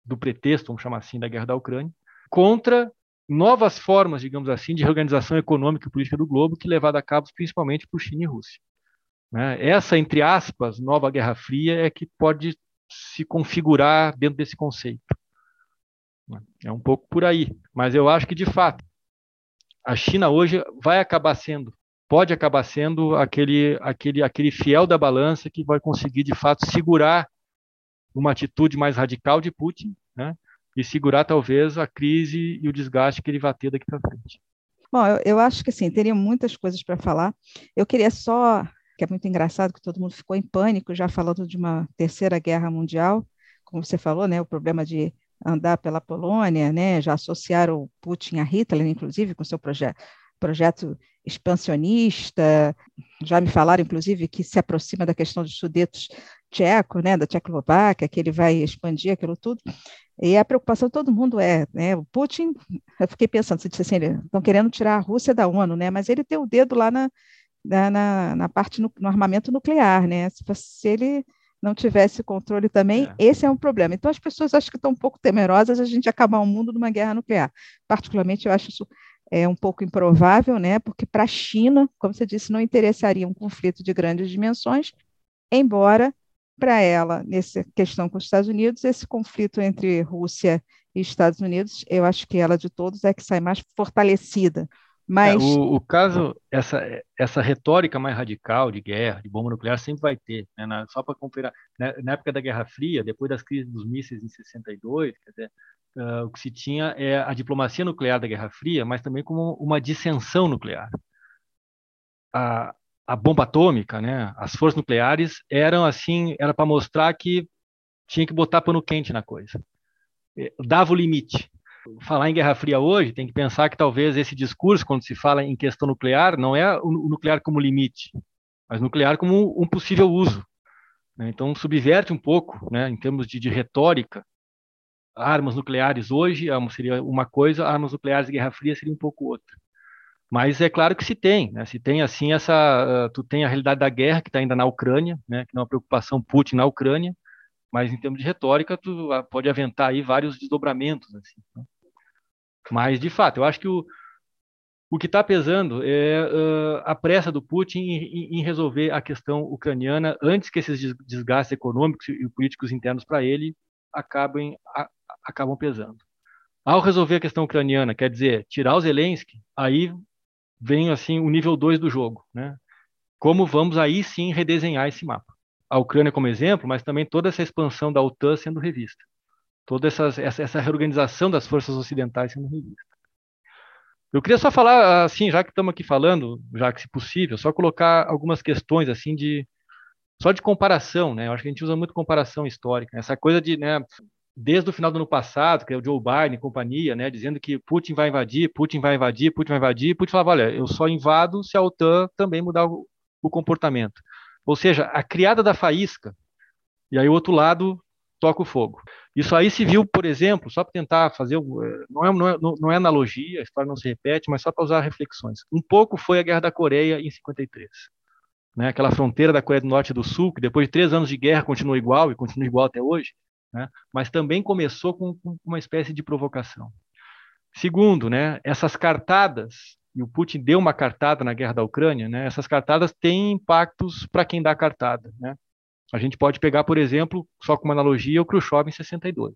do pretexto, vamos chamar assim, da guerra da Ucrânia, contra novas formas, digamos assim, de reorganização econômica e política do globo que levada a cabo principalmente por China e Rússia. Né? Essa, entre aspas, nova Guerra Fria é que pode se configurar dentro desse conceito. É um pouco por aí. Mas eu acho que, de fato, a China hoje vai acabar sendo, pode acabar sendo aquele, aquele, aquele fiel da balança que vai conseguir, de fato, segurar uma atitude mais radical de Putin, né? E segurar, talvez, a crise e o desgaste que ele vai ter daqui para frente. Bom, eu, eu, acho que, assim, teria muitas coisas para falar. Eu queria só, que é muito engraçado que todo mundo ficou em pânico, já falando de uma terceira guerra mundial, como você falou, né? O problema de andar pela Polônia, né? Já associaram Putin a Hitler, inclusive, com seu projeto projeto expansionista, já me falaram, inclusive, que se aproxima da questão dos sudetos tcheco, né, da Tchecoslováquia, que ele vai expandir aquilo tudo, e a preocupação de todo mundo é, né, o Putin, eu fiquei pensando, você disse assim, estão querendo tirar a Rússia da ONU, né, mas ele tem o dedo lá na, na, na parte, no, no, armamento nuclear, né, se, se ele não tivesse controle também, é. esse é um problema. Então, as pessoas acho que estão um pouco temerosas a gente acabar o mundo numa guerra nuclear. Particularmente, eu acho isso é um pouco improvável, né? Porque para a China, como você disse, não interessaria um conflito de grandes dimensões, embora para ela, nessa questão com os Estados Unidos, esse conflito entre Rússia e Estados Unidos, eu acho que ela de todos é que sai mais fortalecida Mas... É, o, o, caso, essa, essa retórica mais radical de guerra, de bomba nuclear, sempre vai ter. Né? Na, só para comparar, né? na época da Guerra Fria, depois das crises dos mísseis em 62, quer dizer, uh, o que se tinha é a diplomacia nuclear da Guerra Fria, mas também como uma dissensão nuclear. A, a bomba atômica, né? as forças nucleares eram assim, era para mostrar que tinha que botar pano quente na coisa. Eh, dava o limite falar em Guerra Fria hoje, tem que pensar que talvez esse discurso, quando se fala em questão nuclear, não é o nuclear como limite, mas nuclear como um possível uso. Né? Então, subverte um pouco, né, em termos de, de, retórica. Armas nucleares hoje seria uma coisa, armas nucleares de Guerra Fria seria um pouco outra. Mas é claro que se tem, né? se tem assim essa, uh, tu tem a realidade da guerra que está ainda na Ucrânia, né? que é uma preocupação Putin na Ucrânia, mas em termos de retórica, tu pode aventar aí vários desdobramentos. Assim, né? Mas, de fato, eu acho que o, o que está pesando é uh, a pressa do Putin em, em, resolver a questão ucraniana antes que esses desgastes econômicos e políticos internos para ele acabem, a, acabam pesando. Ao resolver a questão ucraniana, quer dizer, tirar o Zelensky, aí vem assim o nível 2 do jogo. Né? Como vamos aí sim redesenhar esse mapa? a Ucrânia como exemplo, mas também toda essa expansão da OTAN sendo revista. Toda essas, essa, essa reorganização das forças ocidentais sendo revista. Eu queria só falar, assim, já que estamos aqui falando, já que se possível, só colocar algumas questões, assim, de só de comparação, né? Eu acho que a gente usa muito comparação histórica. Essa coisa de, né, desde o final do ano passado, que é o Joe Biden e companhia, né, dizendo que Putin vai invadir, Putin vai invadir, Putin vai invadir, Putin falava, olha, eu só invado se a OTAN também mudar o, o comportamento. Ou seja, a criada da faísca, e aí o outro lado toca o fogo. Isso aí se viu, por exemplo, só para tentar fazer, eh, não é, não, é, não é analogia, a história não se repete, mas só para usar reflexões. Um pouco foi a Guerra da Coreia em 53. Né, aquela fronteira da Coreia do Norte e do Sul, que depois de três anos de guerra continua igual e continua igual até hoje, né, mas também começou com, com uma espécie de provocação. Segundo, né, essas cartadas e o Putin deu uma cartada na guerra da Ucrânia, né, essas cartadas têm impactos para quem dá a cartada. A gente pode pegar, por exemplo, só como analogia, o Khrushchev em 62,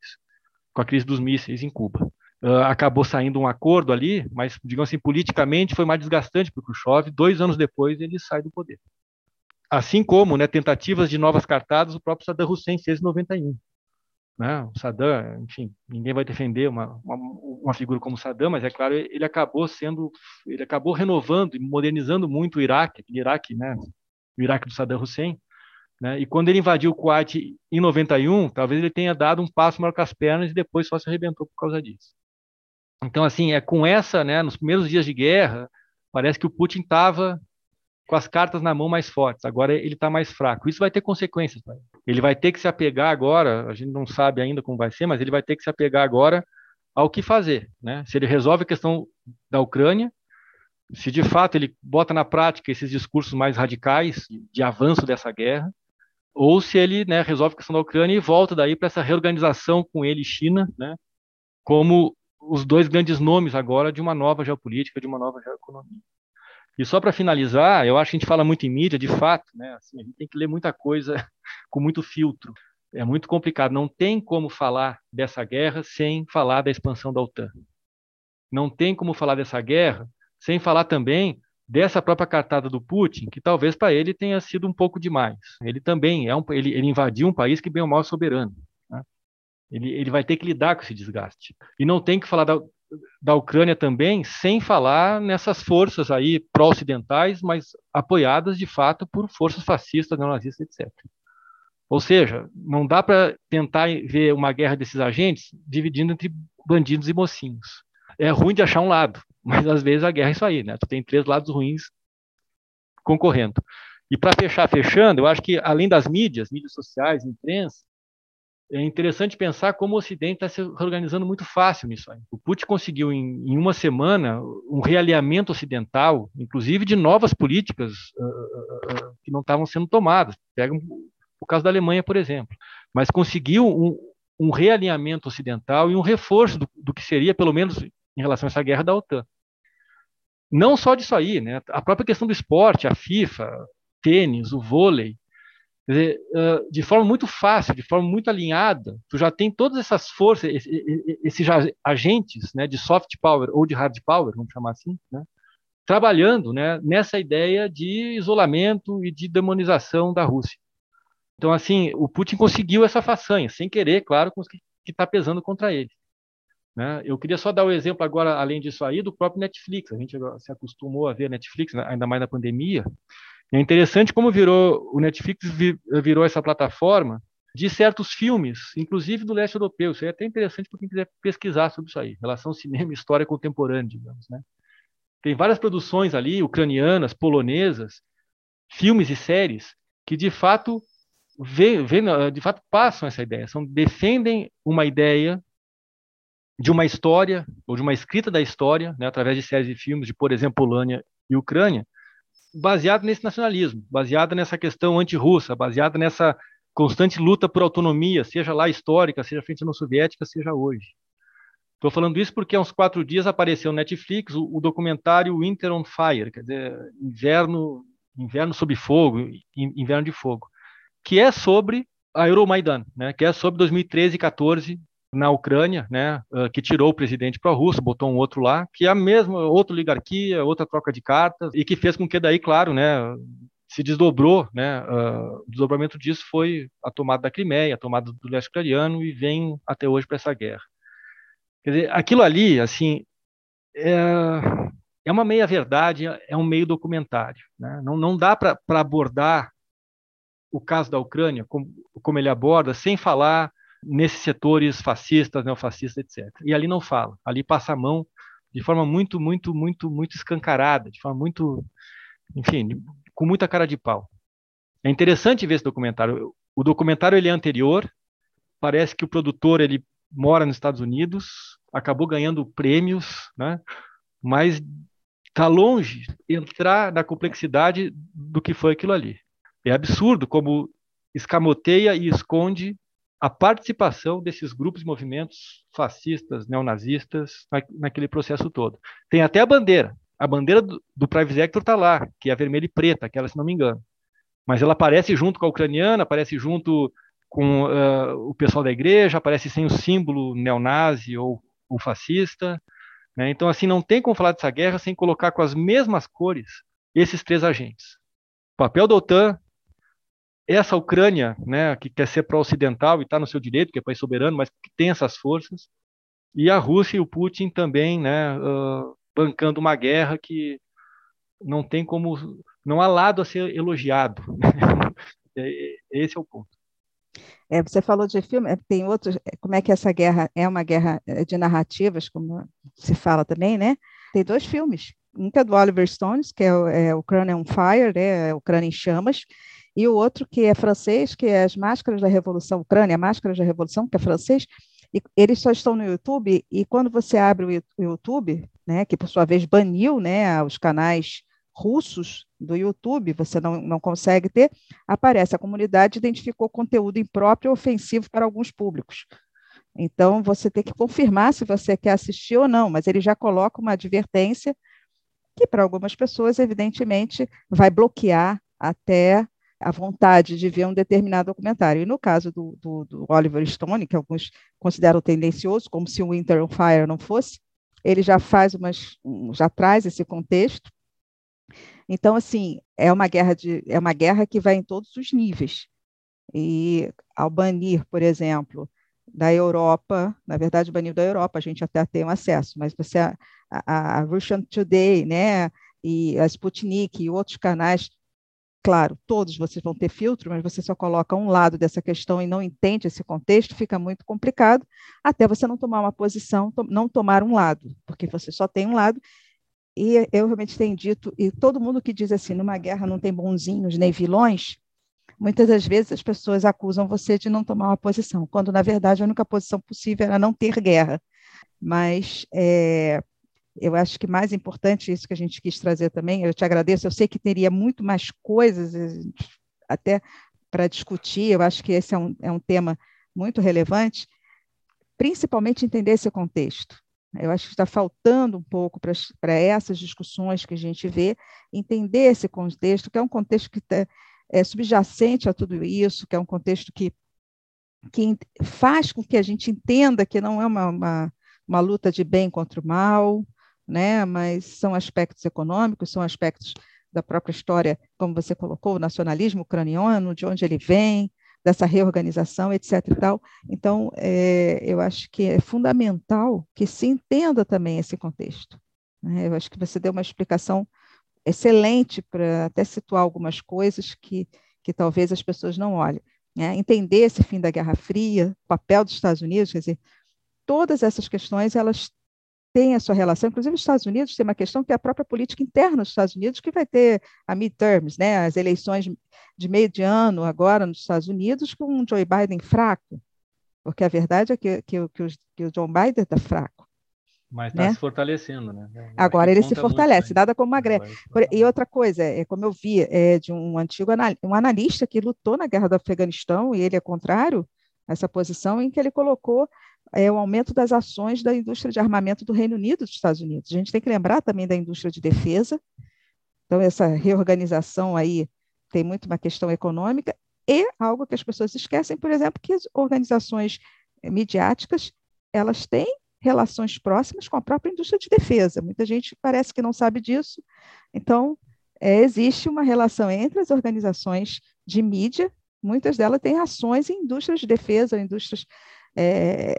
com a crise dos mísseis em Cuba. Uh, acabou saindo um acordo ali, mas, digamos assim, politicamente foi mais desgastante para o Khrushchev. Dois anos depois, ele sai do poder. Assim como né, tentativas de novas cartadas, o próprio Saddam Hussein fez em 91. Né? O Saddam, enfim, ninguém vai defender uma, uma, uma, figura como Saddam, mas é claro, ele acabou sendo, ele acabou renovando e modernizando muito o Iraque, o Iraque, né? O Iraque do Saddam Hussein. Né? E quando ele invadiu o Kuwait em 91, talvez ele tenha dado um passo maior com as pernas e depois só se arrebentou por causa disso. Então, assim, é com essa, né, nos primeiros dias de guerra, parece que o Putin estava com as cartas na mão mais fortes. Agora ele está mais fraco. Isso vai ter consequências. Ele vai ter que se apegar agora. A gente não sabe ainda como vai ser, mas ele vai ter que se apegar agora ao que fazer. Né? Se ele resolve a questão da Ucrânia, se de fato ele bota na prática esses discursos mais radicais de avanço dessa guerra, ou se ele né, resolve a questão da Ucrânia e volta daí para essa reorganização com ele e China, né, como os dois grandes nomes agora de uma nova geopolítica, de uma nova geoeconomia. E só para finalizar, eu acho que a gente fala muito em mídia, de fato, né? Assim, a gente tem que ler muita coisa com muito filtro. É muito complicado. Não tem como falar dessa guerra sem falar da expansão da OTAN. Não tem como falar dessa guerra sem falar também dessa própria cartada do Putin, que talvez para ele tenha sido um pouco demais. Ele também é um, ele, ele invadiu um país que bem ou mal é soberano. Né? Ele, ele vai ter que lidar com esse desgaste. E não tem que falar da, da Ucrânia também, sem falar nessas forças aí pró-ocidentais, mas apoiadas de fato por forças fascistas, neonazistas, etc. Ou seja, não dá para tentar ver uma guerra desses agentes dividindo entre bandidos e mocinhos. É ruim de achar um lado, mas às vezes a guerra é isso aí, né? Tu tem três lados ruins concorrendo. E para fechar, fechando, eu acho que além das mídias, mídias sociais, imprensa, é interessante pensar como o Ocidente está se organizando muito fácil nisso aí. O Putin conseguiu, em, em, uma semana, um realinhamento ocidental, inclusive de novas políticas uh, uh, que não estavam sendo tomadas. Pega o caso da Alemanha, por exemplo. Mas conseguiu um, um realinhamento ocidental e um reforço do, do, que seria, pelo menos em relação a essa guerra da OTAN. Não só disso aí, né? a própria questão do esporte, a FIFA, tênis, o vôlei, Dizer, de forma muito fácil, de forma muito alinhada, tu já tem todas essas forças, esses agentes né, de soft power ou de hard power, vamos chamar assim, né, trabalhando né, nessa ideia de isolamento e de demonização da Rússia. Então, assim, o Putin conseguiu essa façanha, sem querer, claro, que está pesando contra ele. Né? Eu queria só dar o um exemplo agora, além disso aí, do próprio Netflix. A gente se acostumou a ver Netflix, né, ainda mais na pandemia, é interessante como virou o Netflix virou essa plataforma de certos filmes, inclusive do leste europeu. Isso é até interessante para quem quiser pesquisar sobre isso aí, relação cinema e história contemporânea, digamos, né? Tem várias produções ali, ucranianas, polonesas, filmes e séries que de fato vê, vê, de fato passam essa ideia, são defendem uma ideia de uma história ou de uma escrita da história, né, através de séries e filmes de, por exemplo, Polônia e Ucrânia, baseado nesse nacionalismo, baseado nessa questão anti-russa, baseado nessa constante luta por autonomia, seja lá histórica, seja frente à União Soviética, seja hoje. Estou falando isso porque há uns quatro dias apareceu no Netflix o, o, documentário Winter on Fire, quer dizer, inverno, inverno sob fogo, inverno de fogo, que é sobre a Euromaidan, né, que é sobre 2013 e 14 na Ucrânia, né, que tirou o presidente pró-russo, botou um outro lá, que é a mesma, outra oligarquia, outra troca de cartas, e que fez com que daí, claro, né, se desdobrou, né, uh, o desdobramento disso foi a tomada da Crimeia, a tomada do leste ucraniano, e vem até hoje para essa guerra. Quer dizer, aquilo ali, assim, é, é uma meia-verdade, é um meio documentário. Né? Não, não dá para abordar o caso da Ucrânia como, como ele aborda, sem falar nesses setores fascistas, neofascistas, etc. E ali não fala, ali passa a mão de forma muito, muito, muito, muito escancarada, de forma muito, enfim, com muita cara de pau. É interessante ver esse documentário. O documentário ele é anterior, parece que o produtor ele mora nos Estados Unidos, acabou ganhando prêmios, né? mas está longe entrar na complexidade do que foi aquilo ali. É absurdo como escamoteia e esconde a participação desses grupos e movimentos fascistas, neonazistas, na, naquele processo todo. Tem até a bandeira. A bandeira do, do Private Sector está lá, que é a vermelha e preta, aquela, se não me engano. Mas ela aparece junto com a ucraniana, aparece junto com uh, o pessoal da igreja, aparece sem o símbolo neonazi ou, ou fascista. Né? Então, assim, não tem como falar dessa guerra sem colocar com as mesmas cores esses três agentes. O papel da OTAN, essa Ucrânia, né, que quer ser pró-ocidental e está no seu direito, que é país soberano, mas que tem essas forças, e a Rússia e o Putin também, né, uh, bancando uma guerra que não tem como, não há lado a ser elogiado. É, esse é o ponto. É, você falou de filme, é, tem outros, é, como é que essa guerra é uma guerra de narrativas, como se fala também, né? Tem dois filmes, um que é do Oliver Stones, que é, é Ucrânia on Fire, né? Ucrânia em Chamas, e o outro que é francês, que é As Máscaras da Revolução, Ucrânia, Máscaras da Revolução, que é francês, e eles só estão no YouTube, e quando você abre o YouTube, né, que por sua vez baniu né, os canais russos do YouTube, você não, não consegue ter, aparece a comunidade identificou conteúdo impróprio ofensivo para alguns públicos. Então, você tem que confirmar se você quer assistir ou não, mas ele já coloca uma advertência que, para algumas pessoas, evidentemente, vai bloquear até a vontade de ver um determinado documentário. E no caso do, do, do Oliver Stone, que alguns consideram tendencioso, como se o Winter on Fire não fosse, ele já faz umas, já traz esse contexto. Então, assim, é uma guerra de, é uma guerra que vai em todos os níveis. E ao banir, por exemplo, da Europa, na verdade, banir da Europa, a gente até tem um acesso, mas você a, a, a Russian Today, né, e a Sputnik e outros canais Claro, todos vocês vão ter filtro, mas você só coloca um lado dessa questão e não entende esse contexto, fica muito complicado, até você não tomar uma posição, não tomar um lado, porque você só tem um lado. E eu realmente tenho dito, e todo mundo que diz assim, numa guerra não tem bonzinhos nem vilões, muitas das vezes as pessoas acusam você de não tomar uma posição, quando na verdade a única posição possível era não ter guerra. Mas é, eu acho que mais importante isso que a gente quis trazer também. Eu te agradeço. Eu sei que teria muito mais coisas eh, até para discutir. Eu acho que esse é um, é um tema muito relevante, principalmente entender esse contexto. Eu acho que está faltando um pouco para essas discussões que a gente vê, entender esse contexto, que é um contexto que tá, é subjacente a tudo isso, que é um contexto que, que faz com que a gente entenda que não é uma, uma, uma luta de bem contra o mal, né? mas são aspectos econômicos, são aspectos da própria história, como você colocou, o nacionalismo ucraniano, de onde ele vem, dessa reorganização, etc. E tal. Então, é, eu acho que é fundamental que se entenda também esse contexto. Né? Eu acho que você deu uma explicação excelente para até situar algumas coisas que, que talvez as pessoas não olhem. Né? Entender esse fim da Guerra Fria, o papel dos Estados Unidos, quer dizer, todas essas questões elas tem a sua relação, inclusive os Estados Unidos tem uma questão que é a própria política interna dos Estados Unidos, que vai ter a midterms, né, as eleições de meio de ano agora nos Estados Unidos, com um Joe Biden fraco, porque a verdade é que, que, que, o, que o John Biden está fraco. Mas está né? se fortalecendo, né? Agora ele se fortalece, nada como uma greve. E outra coisa, é como eu vi, é de um antigo um analista que lutou na guerra do Afeganistão, e ele é contrário a essa posição, em que ele colocou é o aumento das ações da indústria de armamento do Reino Unido dos Estados Unidos. A gente tem que lembrar também da indústria de defesa. Então, essa reorganização aí tem muito uma questão econômica e algo que as pessoas esquecem, por exemplo, que as organizações midiáticas, elas têm relações próximas com a própria indústria de defesa. Muita gente parece que não sabe disso. Então, é, existe uma relação entre as organizações de mídia, muitas delas têm ações em indústrias de defesa, indústrias é,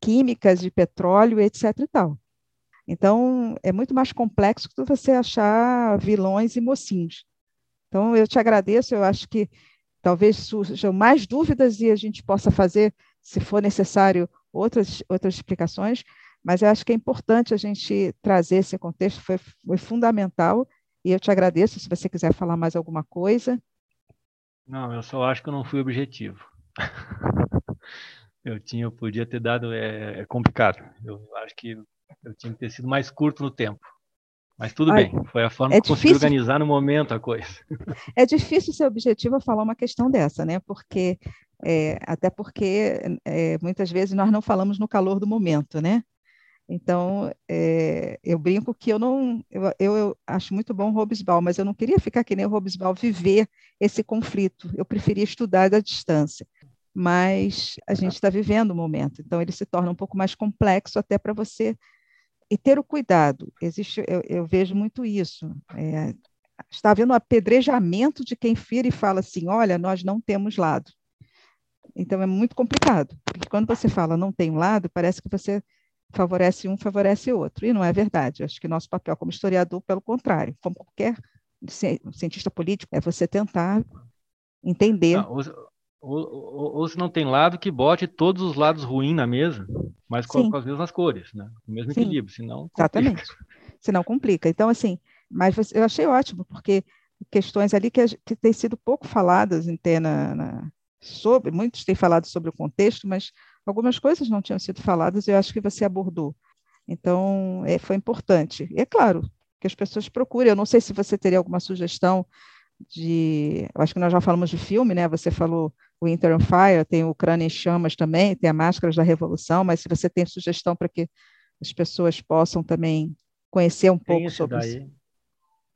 químicas de petróleo, etc. e tal. Então, é muito mais complexo do que você achar vilões e mocinhos. Então, eu te agradeço, eu acho que talvez surjam mais dúvidas e a gente possa fazer, se for necessário, outras, outras explicações, mas eu acho que é importante a gente trazer esse contexto, foi, foi fundamental, e eu te agradeço se você quiser falar mais alguma coisa. Não, eu só acho que eu não fui objetivo. Eu tinha, eu podia ter dado, é, é, complicado. Eu acho que eu tinha que ter sido mais curto no tempo. Mas tudo Ai, bem, foi a forma é que consegui organizar no momento a coisa. É difícil ser objetivo falar uma questão dessa, né? Porque é, até porque é, muitas vezes nós não falamos no calor do momento, né? Então, é, eu brinco que eu não, eu, eu, acho muito bom o Robesbal, mas eu não queria ficar que nem o Robesbal, viver esse conflito. Eu preferia estudar da distância. Mas a gente está vivendo o momento, então ele se torna um pouco mais complexo até para você e ter o cuidado. Existe, eu, eu vejo muito isso. É, está havendo um apedrejamento de quem fira e fala assim: olha, nós não temos lado. Então é muito complicado, porque quando você fala não tem lado, parece que você favorece um, favorece outro. E não é verdade. Eu acho que nosso papel como historiador, pelo contrário, como qualquer cientista político, é você tentar entender. Não, ou, ou, ou, se não tem lado, que bote todos os lados ruins na mesa, mas com, com as mesmas cores, né? o mesmo Sim. equilíbrio, senão. Complica. Exatamente. Senão complica. Então, assim, mas eu achei ótimo, porque questões ali que, que têm sido pouco faladas ter na, na, sobre, muitos têm falado sobre o contexto, mas algumas coisas não tinham sido faladas e eu acho que você abordou. Então, é, foi importante. E é claro que as pessoas procurem. Eu não sei se você teria alguma sugestão de. Eu acho que nós já falamos de filme, né? Você falou Winter on Fire, tem o Ucrânia em Chamas também, tem a Máscaras da Revolução, mas se você tem sugestão para que as pessoas possam também conhecer um tem pouco sobre daí. isso.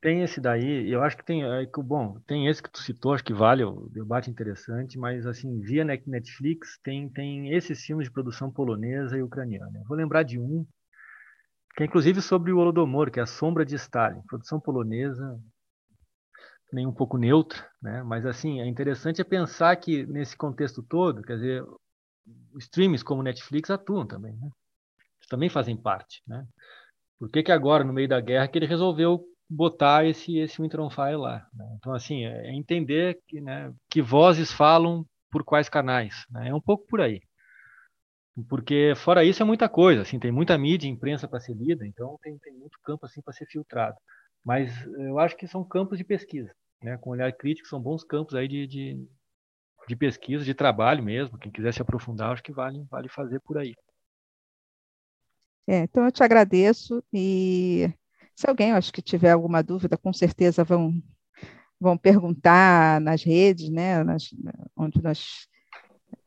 Tem esse daí, eu acho que tem, é, bom, tem esse que tu citou, acho que vale o debate interessante, mas assim, via Netflix tem, tem esses filmes de produção polonesa e ucraniana. Eu vou lembrar de um, que é inclusive sobre o Holodomor, que é A Sombra de Stalin, produção polonesa, nem um pouco neutra, né? mas assim, é interessante é pensar que nesse contexto todo, quer dizer, streams como Netflix atuam também, né? Eles também fazem parte, né? Por que, que agora, no meio da guerra, que ele resolveu botar esse esse Winter on Fire lá. Né? Então assim é, é entender que, né, que vozes falam por quais canais. Né? É um pouco por aí. Porque fora isso é muita coisa, assim, tem muita mídia, imprensa para ser lida, então tem, tem muito campo assim para ser filtrado. Mas eu acho que são campos de pesquisa, né? Com olhar crítico são bons campos aí de, de, de pesquisa, de trabalho mesmo. Quem quiser se aprofundar, acho que vale vale fazer por aí. É, então eu te agradeço e se alguém, acho que tiver alguma dúvida, com certeza vão, vão perguntar nas redes, né, nas, onde nós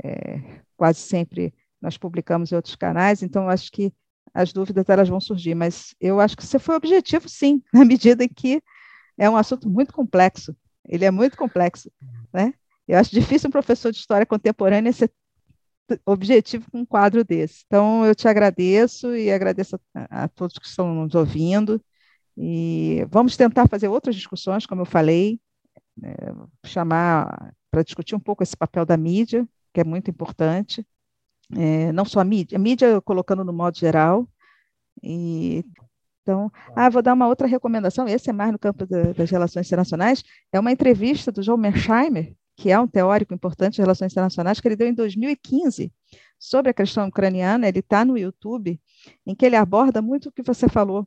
é, quase sempre nós publicamos em outros canais, então acho que as dúvidas elas vão surgir, mas eu acho que você foi objetivo, sim, na medida em que é um assunto muito complexo, ele é muito complexo, né? Eu acho difícil um professor de história contemporânea ser objetivo com um quadro desse. Então, eu te agradeço e agradeço a, a todos que estão nos ouvindo. E vamos tentar fazer outras discussões, como eu falei, é, chamar para discutir um pouco esse papel da mídia, que é muito importante. É, não só a mídia, a mídia colocando no modo geral. E, então, ah, vou dar uma outra recomendação, esse é mais no campo da, das relações internacionais, é uma entrevista do João Mersheimer, que é um teórico importante de relações internacionais, que ele deu em 2015 sobre a questão ucraniana, ele está no YouTube, em que ele aborda muito o que você falou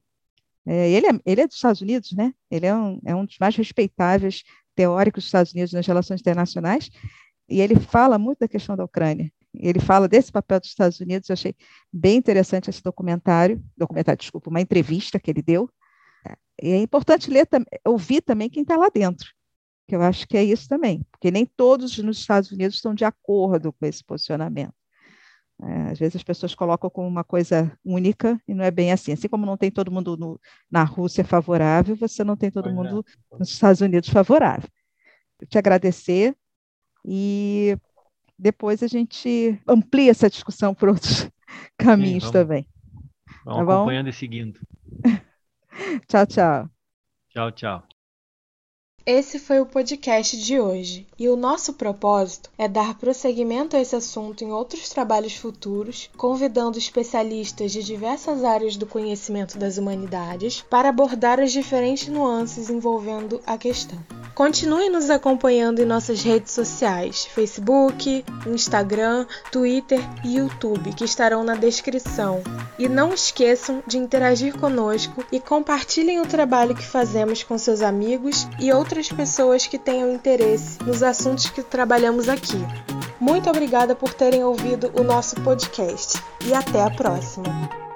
é, ele, é, ele é dos Estados Unidos, né? Ele é um, é um dos mais respeitáveis teóricos dos Estados Unidos nas relações internacionais, e ele fala muito da questão da Ucrânia. Ele fala desse papel dos Estados Unidos, eu achei bem interessante esse documentário, documentário, desculpa, uma entrevista que ele deu. E é importante ler, ouvir também quem está lá dentro, que eu acho que é isso também, porque nem todos nos Estados Unidos estão de acordo com esse posicionamento. É, às vezes as pessoas colocam como uma coisa única e não é bem assim. Assim como não tem todo mundo no, na Rússia favorável, você não tem todo pois mundo é. nos Estados Unidos favorável. Eu te agradecer e depois a gente amplia essa discussão por outros caminhos Sim, vamos, também. Vamos tá acompanhando e seguindo. tchau, tchau. Tchau, tchau. Esse foi o podcast de hoje, e o nosso propósito é dar prosseguimento a esse assunto em outros trabalhos futuros, convidando especialistas de diversas áreas do conhecimento das humanidades para abordar as diferentes nuances envolvendo a questão. Continue nos acompanhando em nossas redes sociais: Facebook, Instagram, Twitter e YouTube, que estarão na descrição. E não esqueçam de interagir conosco e compartilhem o trabalho que fazemos com seus amigos e outras pessoas que tenham interesse nos assuntos que trabalhamos aqui. Muito obrigada por terem ouvido o nosso podcast e até a próxima!